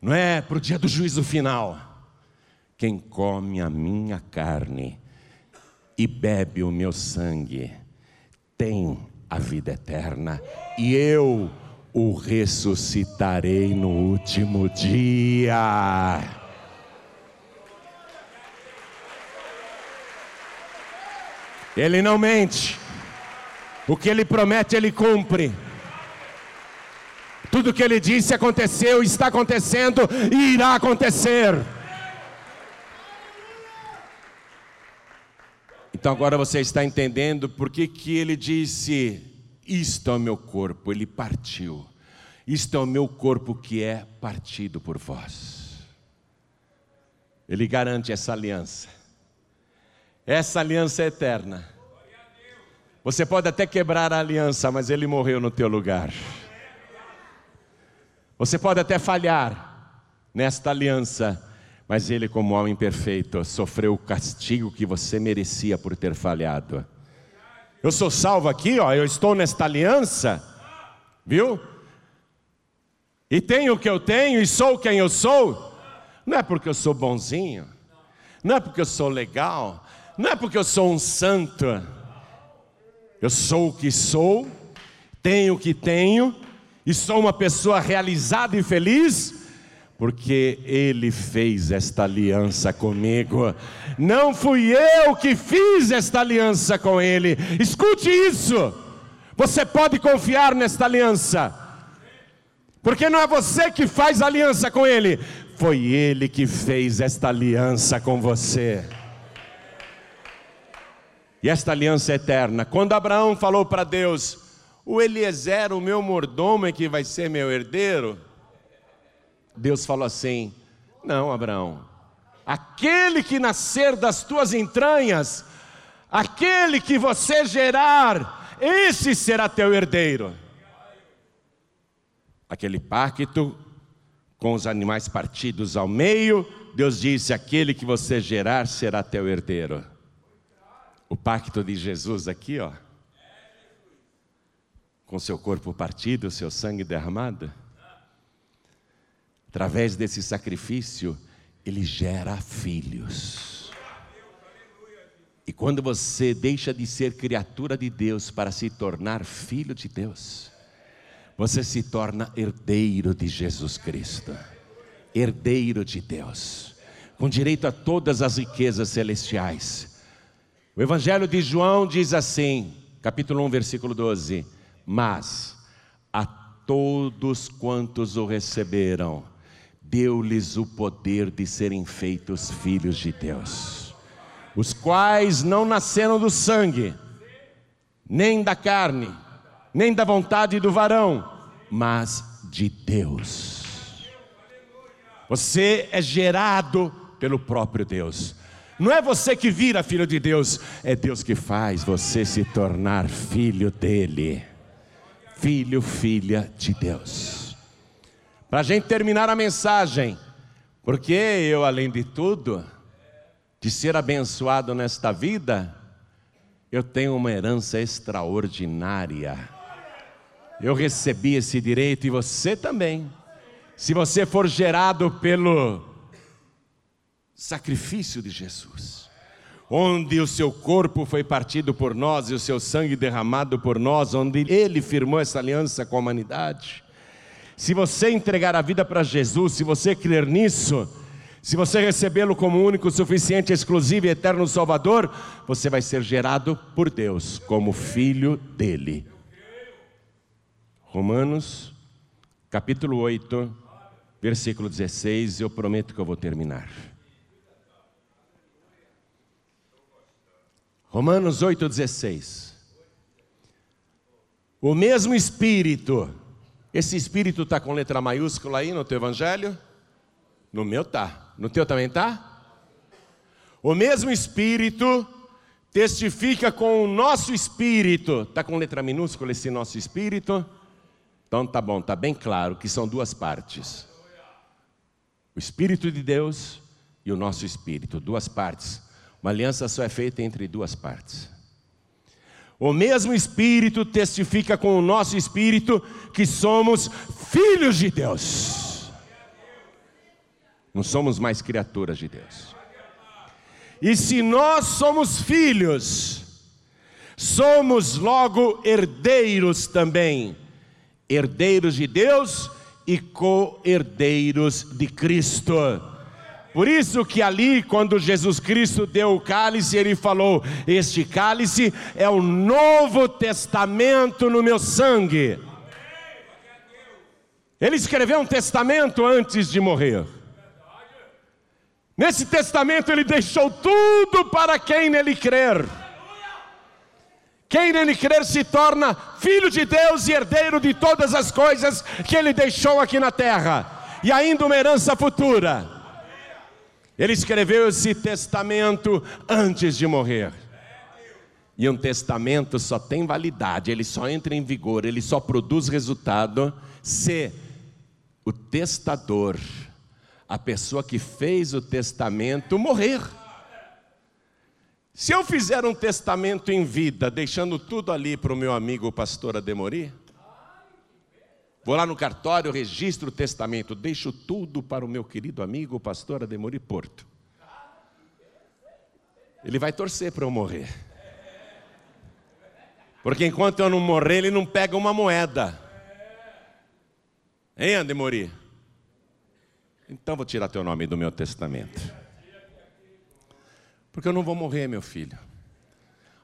não é para o dia do juízo final. Quem come a minha carne e bebe o meu sangue tem a vida eterna, e eu o ressuscitarei no último dia. Ele não mente, o que ele promete, ele cumpre. Tudo que ele disse aconteceu, está acontecendo e irá acontecer. Então agora você está entendendo por que, que ele disse: Isto é o meu corpo, ele partiu. Isto é o meu corpo que é partido por vós. Ele garante essa aliança. Essa aliança é eterna. Você pode até quebrar a aliança, mas ele morreu no teu lugar. Você pode até falhar nesta aliança, mas ele, como homem perfeito, sofreu o castigo que você merecia por ter falhado. Eu sou salvo aqui, ó, eu estou nesta aliança, viu? e tenho o que eu tenho e sou quem eu sou, não é porque eu sou bonzinho, não é porque eu sou legal, não é porque eu sou um santo. Eu sou o que sou, tenho o que tenho e sou uma pessoa realizada e feliz porque Ele fez esta aliança comigo. Não fui eu que fiz esta aliança com Ele. Escute isso. Você pode confiar nesta aliança. Porque não é você que faz aliança com Ele, foi Ele que fez esta aliança com você. E esta aliança é eterna. Quando Abraão falou para Deus: O Eliezer, o meu mordomo, é que vai ser meu herdeiro. Deus falou assim: Não, Abraão, aquele que nascer das tuas entranhas, aquele que você gerar, esse será teu herdeiro. Aquele pacto com os animais partidos ao meio, Deus disse: aquele que você gerar será teu herdeiro. O pacto de Jesus aqui, ó, com seu corpo partido, seu sangue derramado. Através desse sacrifício, ele gera filhos. E quando você deixa de ser criatura de Deus para se tornar filho de Deus, você se torna herdeiro de Jesus Cristo, herdeiro de Deus, com direito a todas as riquezas celestiais. O Evangelho de João diz assim, capítulo 1, versículo 12: Mas a todos quantos o receberam, deu-lhes o poder de serem feitos filhos de Deus, os quais não nasceram do sangue, nem da carne, nem da vontade do varão, mas de Deus. Você é gerado pelo próprio Deus. Não é você que vira filho de Deus, é Deus que faz você se tornar filho dele. Filho, filha de Deus. Para a gente terminar a mensagem, porque eu, além de tudo, de ser abençoado nesta vida, eu tenho uma herança extraordinária. Eu recebi esse direito e você também. Se você for gerado pelo sacrifício de Jesus, onde o seu corpo foi partido por nós e o seu sangue derramado por nós, onde ele firmou essa aliança com a humanidade, se você entregar a vida para Jesus, se você crer nisso, se você recebê-lo como único, suficiente, exclusivo e eterno Salvador, você vai ser gerado por Deus como filho dele. Romanos, capítulo 8, versículo 16, eu prometo que eu vou terminar. Romanos 8,16. O mesmo Espírito esse espírito está com letra maiúscula aí no teu evangelho? No meu tá. No teu também tá? O mesmo espírito testifica com o nosso espírito. Está com letra minúscula esse nosso espírito? Então tá bom, tá bem claro que são duas partes. O espírito de Deus e o nosso espírito, duas partes. Uma aliança só é feita entre duas partes. O mesmo Espírito testifica com o nosso espírito que somos filhos de Deus. Não somos mais criaturas de Deus. E se nós somos filhos, somos logo herdeiros também, herdeiros de Deus e co-herdeiros de Cristo. Por isso que ali, quando Jesus Cristo deu o cálice, ele falou: Este cálice é o novo testamento no meu sangue. Ele escreveu um testamento antes de morrer. Nesse testamento ele deixou tudo para quem nele crer. Quem nele crer se torna filho de Deus e herdeiro de todas as coisas que ele deixou aqui na terra, e ainda uma herança futura. Ele escreveu esse testamento antes de morrer. E um testamento só tem validade, ele só entra em vigor, ele só produz resultado se o testador, a pessoa que fez o testamento, morrer. Se eu fizer um testamento em vida, deixando tudo ali para o meu amigo pastor Ademori, Vou lá no cartório, registro o testamento, deixo tudo para o meu querido amigo, o pastor Ademori Porto. Ele vai torcer para eu morrer. Porque enquanto eu não morrer, ele não pega uma moeda. Hein, Ademori? Então vou tirar teu nome do meu testamento. Porque eu não vou morrer, meu filho.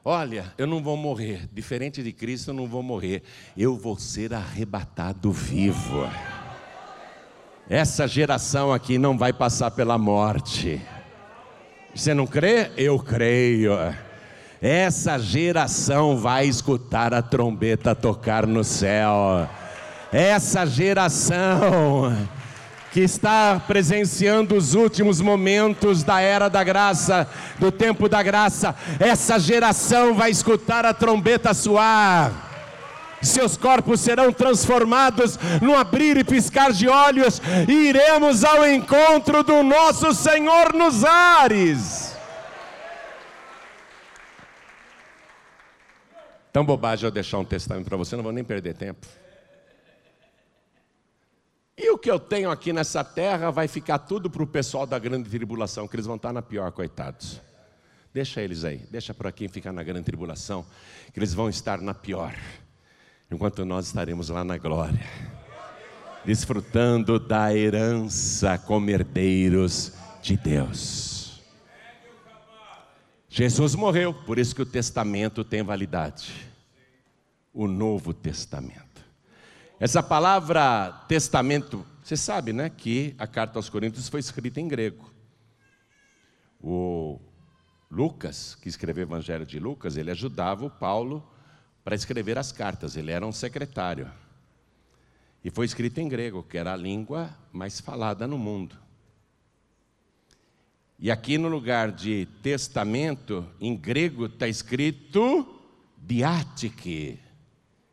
Olha, eu não vou morrer. Diferente de Cristo, eu não vou morrer. Eu vou ser arrebatado vivo. Essa geração aqui não vai passar pela morte. Você não crê? Eu creio. Essa geração vai escutar a trombeta tocar no céu. Essa geração que está presenciando os últimos momentos da era da graça, do tempo da graça, essa geração vai escutar a trombeta soar. Seus corpos serão transformados no abrir e piscar de olhos, e iremos ao encontro do nosso Senhor nos ares. Tão bobagem eu deixar um testamento para você, não vou nem perder tempo. E o que eu tenho aqui nessa terra vai ficar tudo para o pessoal da grande tribulação, que eles vão estar na pior, coitados. Deixa eles aí, deixa para quem ficar na grande tribulação, que eles vão estar na pior, enquanto nós estaremos lá na glória, desfrutando da herança como herdeiros de Deus. Jesus morreu, por isso que o testamento tem validade. O Novo Testamento. Essa palavra testamento, você sabe, né, que a carta aos Coríntios foi escrita em grego. O Lucas, que escreveu o Evangelho de Lucas, ele ajudava o Paulo para escrever as cartas, ele era um secretário. E foi escrito em grego, que era a língua mais falada no mundo. E aqui no lugar de testamento, em grego está escrito diátike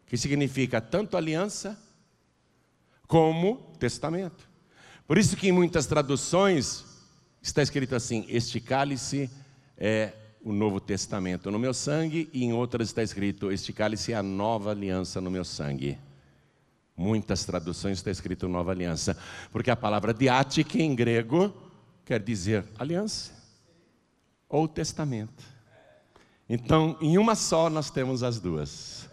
que significa tanto aliança como testamento. Por isso que em muitas traduções está escrito assim: este cálice é o Novo Testamento no meu sangue, e em outras está escrito: este cálice é a nova aliança no meu sangue. Muitas traduções está escrito nova aliança, porque a palavra diática em grego quer dizer aliança ou testamento. Então, em uma só nós temos as duas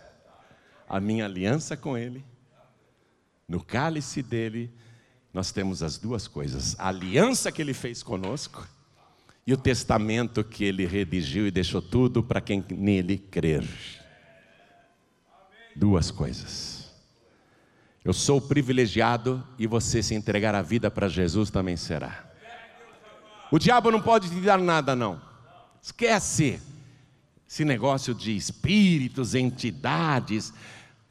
a minha aliança com Ele, no cálice dele, nós temos as duas coisas: a aliança que Ele fez conosco e o testamento que Ele redigiu e deixou tudo para quem nele crer. Duas coisas. Eu sou privilegiado e você se entregar a vida para Jesus também será. O diabo não pode te dar nada, não. Esquece esse negócio de espíritos, entidades.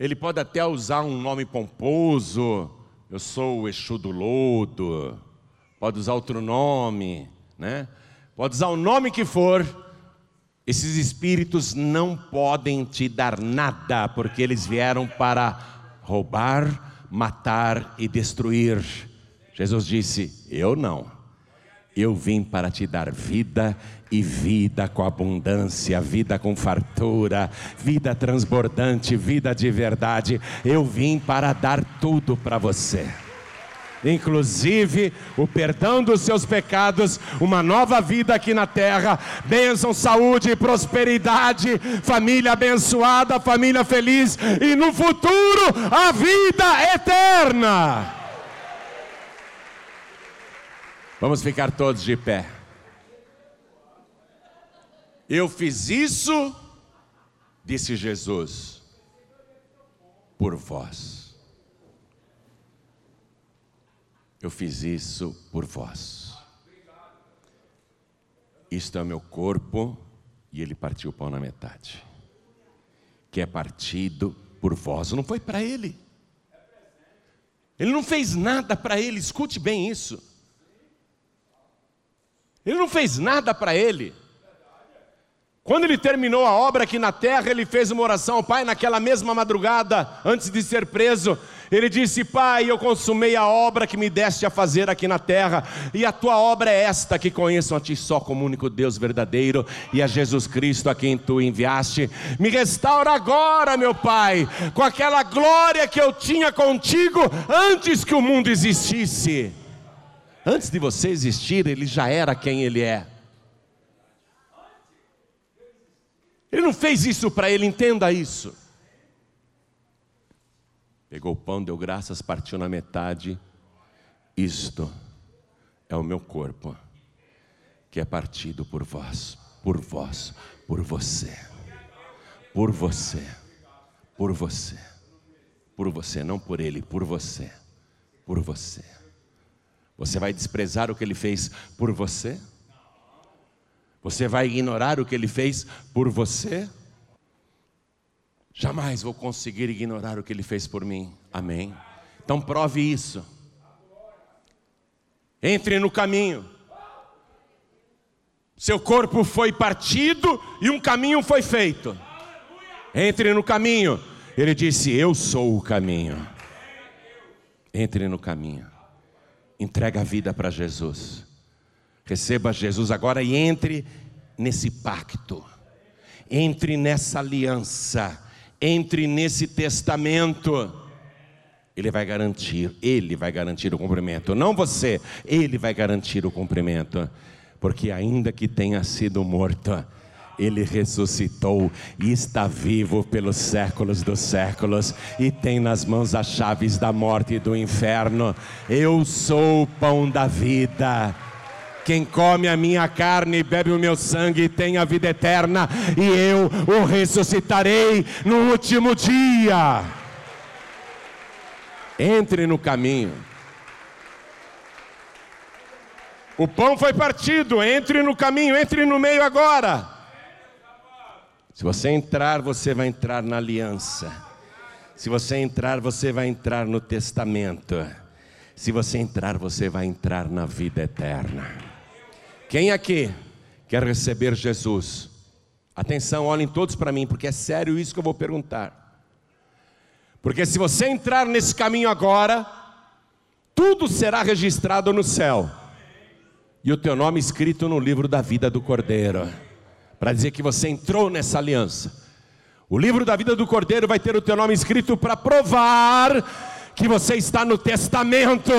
Ele pode até usar um nome pomposo, eu sou o Exu do Lodo, pode usar outro nome, né? Pode usar o nome que for, esses espíritos não podem te dar nada, porque eles vieram para roubar, matar e destruir. Jesus disse: Eu não. Eu vim para te dar vida e vida com abundância, vida com fartura, vida transbordante, vida de verdade. Eu vim para dar tudo para você. Inclusive o perdão dos seus pecados, uma nova vida aqui na terra, bênção, saúde, prosperidade, família abençoada, família feliz e no futuro a vida eterna. Vamos ficar todos de pé. Eu fiz isso, disse Jesus, por vós. Eu fiz isso por vós. Isto é o meu corpo, e ele partiu o pão na metade, que é partido por vós. Não foi para ele. Ele não fez nada para ele, escute bem isso. Ele não fez nada para ele. Quando ele terminou a obra aqui na terra, ele fez uma oração ao Pai naquela mesma madrugada, antes de ser preso. Ele disse: Pai, eu consumei a obra que me deste a fazer aqui na terra, e a tua obra é esta: que conheçam a ti só como único Deus verdadeiro e a Jesus Cristo a quem tu enviaste. Me restaura agora, meu Pai, com aquela glória que eu tinha contigo antes que o mundo existisse. Antes de você existir, ele já era quem ele é. Ele não fez isso para ele, entenda isso. Pegou o pão, deu graças, partiu na metade. Isto é o meu corpo, que é partido por vós, por vós, por você, por você, por você, por você, não por ele, por você, por você. Você vai desprezar o que ele fez por você? Você vai ignorar o que ele fez por você? Jamais vou conseguir ignorar o que Ele fez por mim. Amém. Então prove isso. Entre no caminho. Seu corpo foi partido e um caminho foi feito. Entre no caminho. Ele disse: Eu sou o caminho. Entre no caminho. Entrega a vida para Jesus. Receba Jesus agora e entre nesse pacto. Entre nessa aliança entre nesse testamento. Ele vai garantir, ele vai garantir o cumprimento, não você, ele vai garantir o cumprimento, porque ainda que tenha sido morto, ele ressuscitou e está vivo pelos séculos dos séculos e tem nas mãos as chaves da morte e do inferno. Eu sou o pão da vida. Quem come a minha carne e bebe o meu sangue tem a vida eterna, e eu o ressuscitarei no último dia. Entre no caminho. O pão foi partido, entre no caminho, entre no meio agora. Se você entrar, você vai entrar na aliança. Se você entrar, você vai entrar no testamento. Se você entrar, você vai entrar na vida eterna. Quem aqui quer receber Jesus? Atenção, olhem todos para mim, porque é sério isso que eu vou perguntar. Porque se você entrar nesse caminho agora, tudo será registrado no céu, e o teu nome escrito no livro da vida do Cordeiro, para dizer que você entrou nessa aliança. O livro da vida do Cordeiro vai ter o teu nome escrito para provar que você está no testamento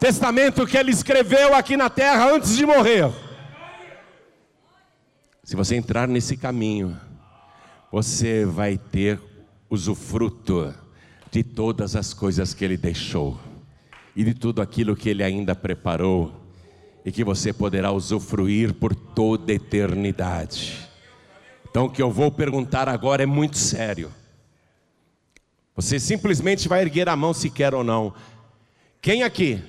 testamento que ele escreveu aqui na terra antes de morrer. Se você entrar nesse caminho, você vai ter usufruto de todas as coisas que ele deixou e de tudo aquilo que ele ainda preparou e que você poderá usufruir por toda a eternidade. Então, o que eu vou perguntar agora é muito sério. Você simplesmente vai erguer a mão se quer ou não. Quem aqui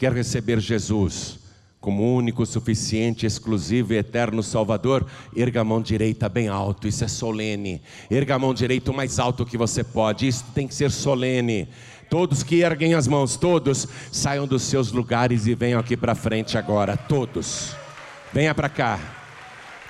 quer receber Jesus como único, suficiente, exclusivo e eterno Salvador, erga a mão direita bem alto, isso é solene. Erga a mão direita o mais alto que você pode, isso tem que ser solene. Todos que erguem as mãos, todos, saiam dos seus lugares e venham aqui para frente agora, todos. Venha para cá.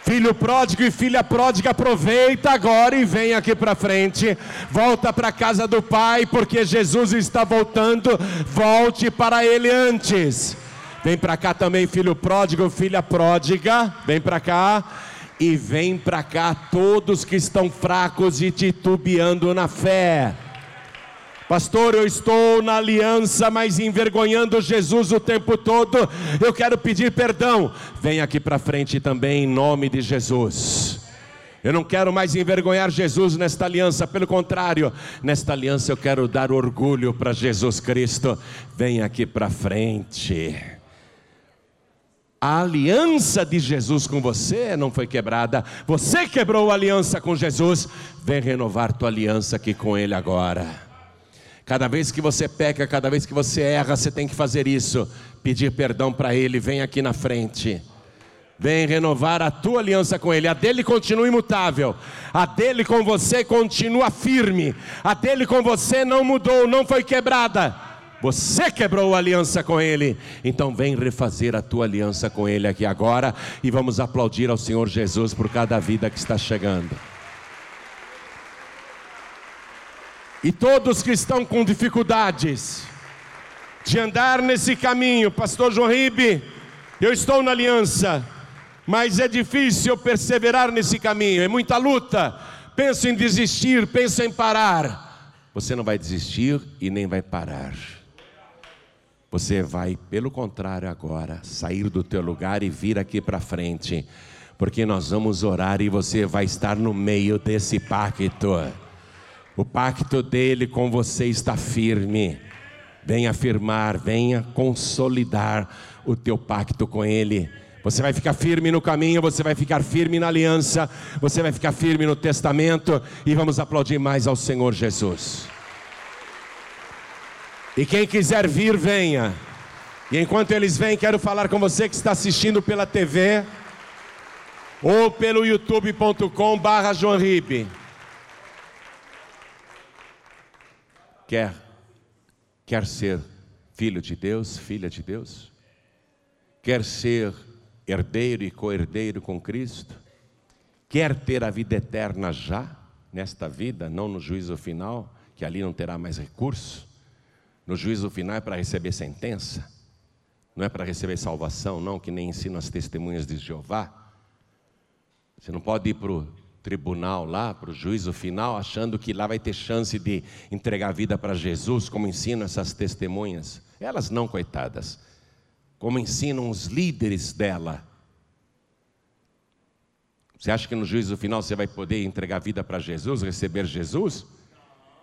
Filho pródigo e filha pródiga, aproveita agora e vem aqui para frente. Volta para a casa do Pai, porque Jesus está voltando. Volte para Ele antes. Vem para cá também, filho pródigo, filha pródiga. Vem para cá. E vem para cá todos que estão fracos e titubeando na fé. Pastor, eu estou na aliança, mas envergonhando Jesus o tempo todo. Eu quero pedir perdão. Vem aqui para frente também, em nome de Jesus. Eu não quero mais envergonhar Jesus nesta aliança, pelo contrário, nesta aliança eu quero dar orgulho para Jesus Cristo. Vem aqui para frente. A aliança de Jesus com você não foi quebrada, você quebrou a aliança com Jesus. Vem renovar tua aliança aqui com Ele agora. Cada vez que você peca, cada vez que você erra, você tem que fazer isso. Pedir perdão para Ele, vem aqui na frente. Vem renovar a tua aliança com Ele. A dele continua imutável. A dele com você continua firme. A dele com você não mudou, não foi quebrada. Você quebrou a aliança com Ele. Então vem refazer a tua aliança com Ele aqui agora. E vamos aplaudir ao Senhor Jesus por cada vida que está chegando. E todos que estão com dificuldades de andar nesse caminho, Pastor João Ribe, eu estou na aliança, mas é difícil perseverar nesse caminho, é muita luta. Penso em desistir, penso em parar. Você não vai desistir e nem vai parar. Você vai, pelo contrário, agora sair do teu lugar e vir aqui para frente, porque nós vamos orar e você vai estar no meio desse pacto. O pacto dele com você está firme. Venha afirmar, venha consolidar o teu pacto com ele. Você vai ficar firme no caminho, você vai ficar firme na aliança, você vai ficar firme no testamento e vamos aplaudir mais ao Senhor Jesus. E quem quiser vir, venha. E enquanto eles vêm, quero falar com você que está assistindo pela TV ou pelo youtube.com/barra João Ribe. Quer, quer ser filho de Deus, filha de Deus? Quer ser herdeiro e co-herdeiro com Cristo? Quer ter a vida eterna já, nesta vida, não no juízo final, que ali não terá mais recurso? No juízo final é para receber sentença, não é para receber salvação, não, que nem ensinam as testemunhas de Jeová. Você não pode ir para o tribunal lá, para o juízo final, achando que lá vai ter chance de entregar a vida para Jesus, como ensinam essas testemunhas. Elas não, coitadas, como ensinam os líderes dela. Você acha que no juízo final você vai poder entregar a vida para Jesus, receber Jesus?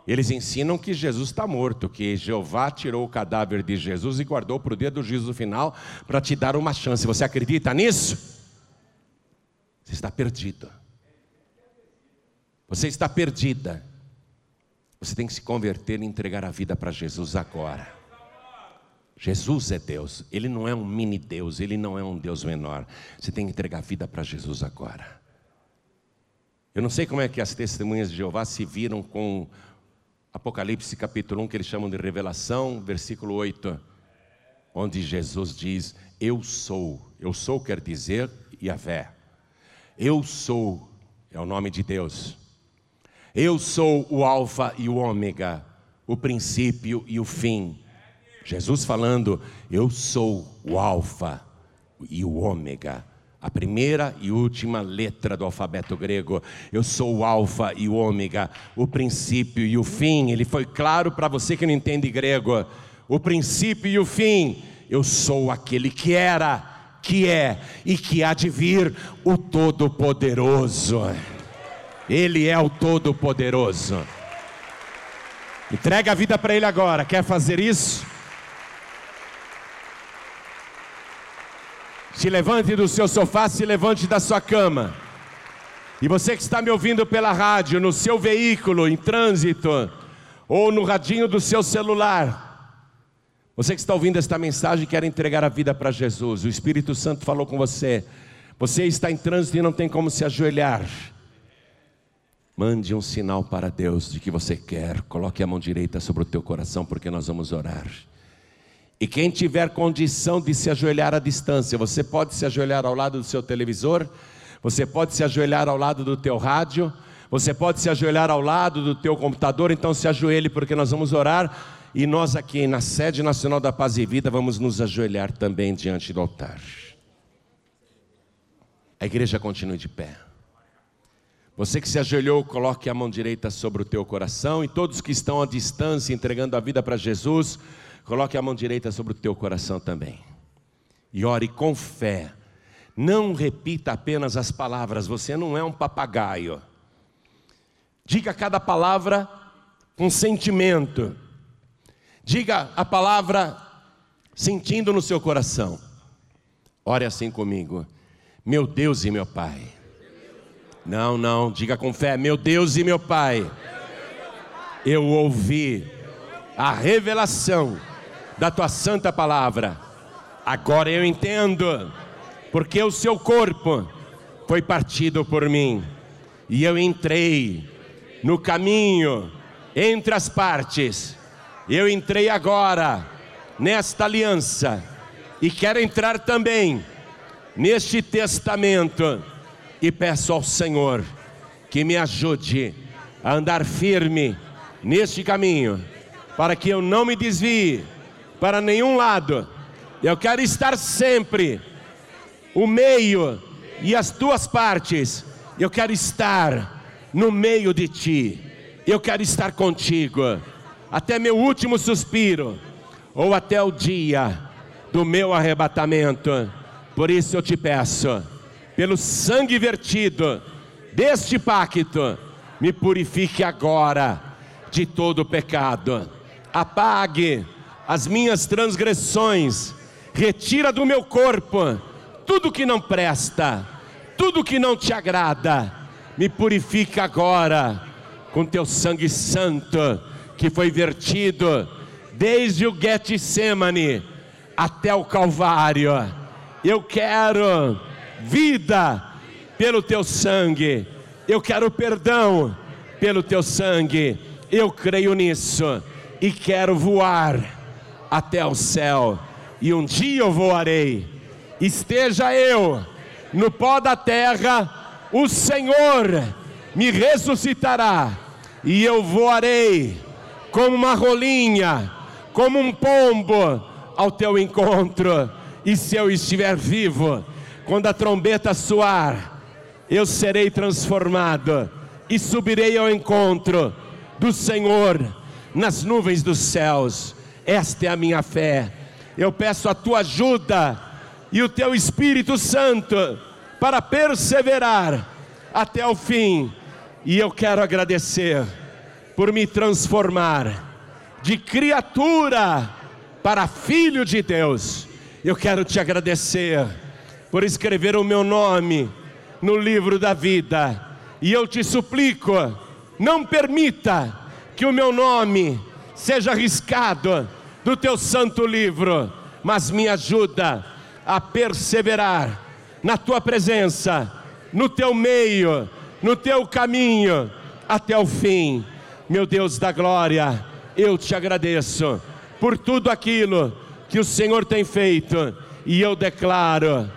Eles ensinam que Jesus está morto, que Jeová tirou o cadáver de Jesus e guardou para o dia do juízo final para te dar uma chance. Você acredita nisso? Você está perdido. Você está perdida. Você tem que se converter e entregar a vida para Jesus agora. Jesus é Deus, Ele não é um mini Deus, Ele não é um Deus menor. Você tem que entregar a vida para Jesus agora. Eu não sei como é que as testemunhas de Jeová se viram com Apocalipse capítulo 1, que eles chamam de revelação, versículo 8, onde Jesus diz: Eu sou. Eu sou quer dizer Yahvé. Eu sou é o nome de Deus. Eu sou o Alfa e o Ômega, o princípio e o fim. Jesus falando, eu sou o Alfa e o Ômega, a primeira e última letra do alfabeto grego. Eu sou o Alfa e o Ômega, o princípio e o fim. Ele foi claro para você que não entende grego. O princípio e o fim. Eu sou aquele que era, que é e que há de vir, o Todo-Poderoso. Ele é o Todo-Poderoso. Entrega a vida para Ele agora. Quer fazer isso? Se levante do seu sofá, se levante da sua cama. E você que está me ouvindo pela rádio, no seu veículo, em trânsito, ou no radinho do seu celular, você que está ouvindo esta mensagem quer entregar a vida para Jesus, o Espírito Santo falou com você. Você está em trânsito e não tem como se ajoelhar. Mande um sinal para Deus de que você quer. Coloque a mão direita sobre o teu coração, porque nós vamos orar. E quem tiver condição de se ajoelhar à distância, você pode se ajoelhar ao lado do seu televisor, você pode se ajoelhar ao lado do teu rádio, você pode se ajoelhar ao lado do teu computador, então se ajoelhe porque nós vamos orar e nós aqui na sede nacional da Paz e Vida vamos nos ajoelhar também diante do altar. A igreja continue de pé. Você que se ajoelhou, coloque a mão direita sobre o teu coração e todos que estão à distância entregando a vida para Jesus, coloque a mão direita sobre o teu coração também. E ore com fé. Não repita apenas as palavras, você não é um papagaio. Diga cada palavra com sentimento. Diga a palavra sentindo no seu coração. Ore assim comigo. Meu Deus e meu Pai não, não, diga com fé, meu Deus e meu Pai. Eu ouvi a revelação da tua santa palavra. Agora eu entendo, porque o seu corpo foi partido por mim, e eu entrei no caminho entre as partes. Eu entrei agora nesta aliança e quero entrar também neste testamento e peço ao Senhor que me ajude a andar firme neste caminho, para que eu não me desvie para nenhum lado. Eu quero estar sempre o meio e as tuas partes. Eu quero estar no meio de ti. Eu quero estar contigo até meu último suspiro ou até o dia do meu arrebatamento. Por isso eu te peço, pelo sangue vertido deste pacto, me purifique agora de todo pecado. Apague as minhas transgressões, retira do meu corpo tudo que não presta, tudo que não te agrada. Me purifica agora com teu sangue santo que foi vertido desde o Getsemane até o Calvário. Eu quero vida pelo teu sangue. Eu quero perdão pelo teu sangue. Eu creio nisso e quero voar até o céu. E um dia eu voarei. Esteja eu no pó da terra, o Senhor me ressuscitará e eu voarei como uma rolinha, como um pombo ao teu encontro. E se eu estiver vivo, quando a trombeta soar, eu serei transformado e subirei ao encontro do Senhor nas nuvens dos céus. Esta é a minha fé. Eu peço a tua ajuda e o teu Espírito Santo para perseverar até o fim. E eu quero agradecer por me transformar de criatura para filho de Deus. Eu quero te agradecer por escrever o meu nome no livro da vida. E eu te suplico, não permita que o meu nome seja arriscado do teu santo livro, mas me ajuda a perseverar na tua presença, no teu meio, no teu caminho até o fim. Meu Deus da glória, eu te agradeço por tudo aquilo que o Senhor tem feito e eu declaro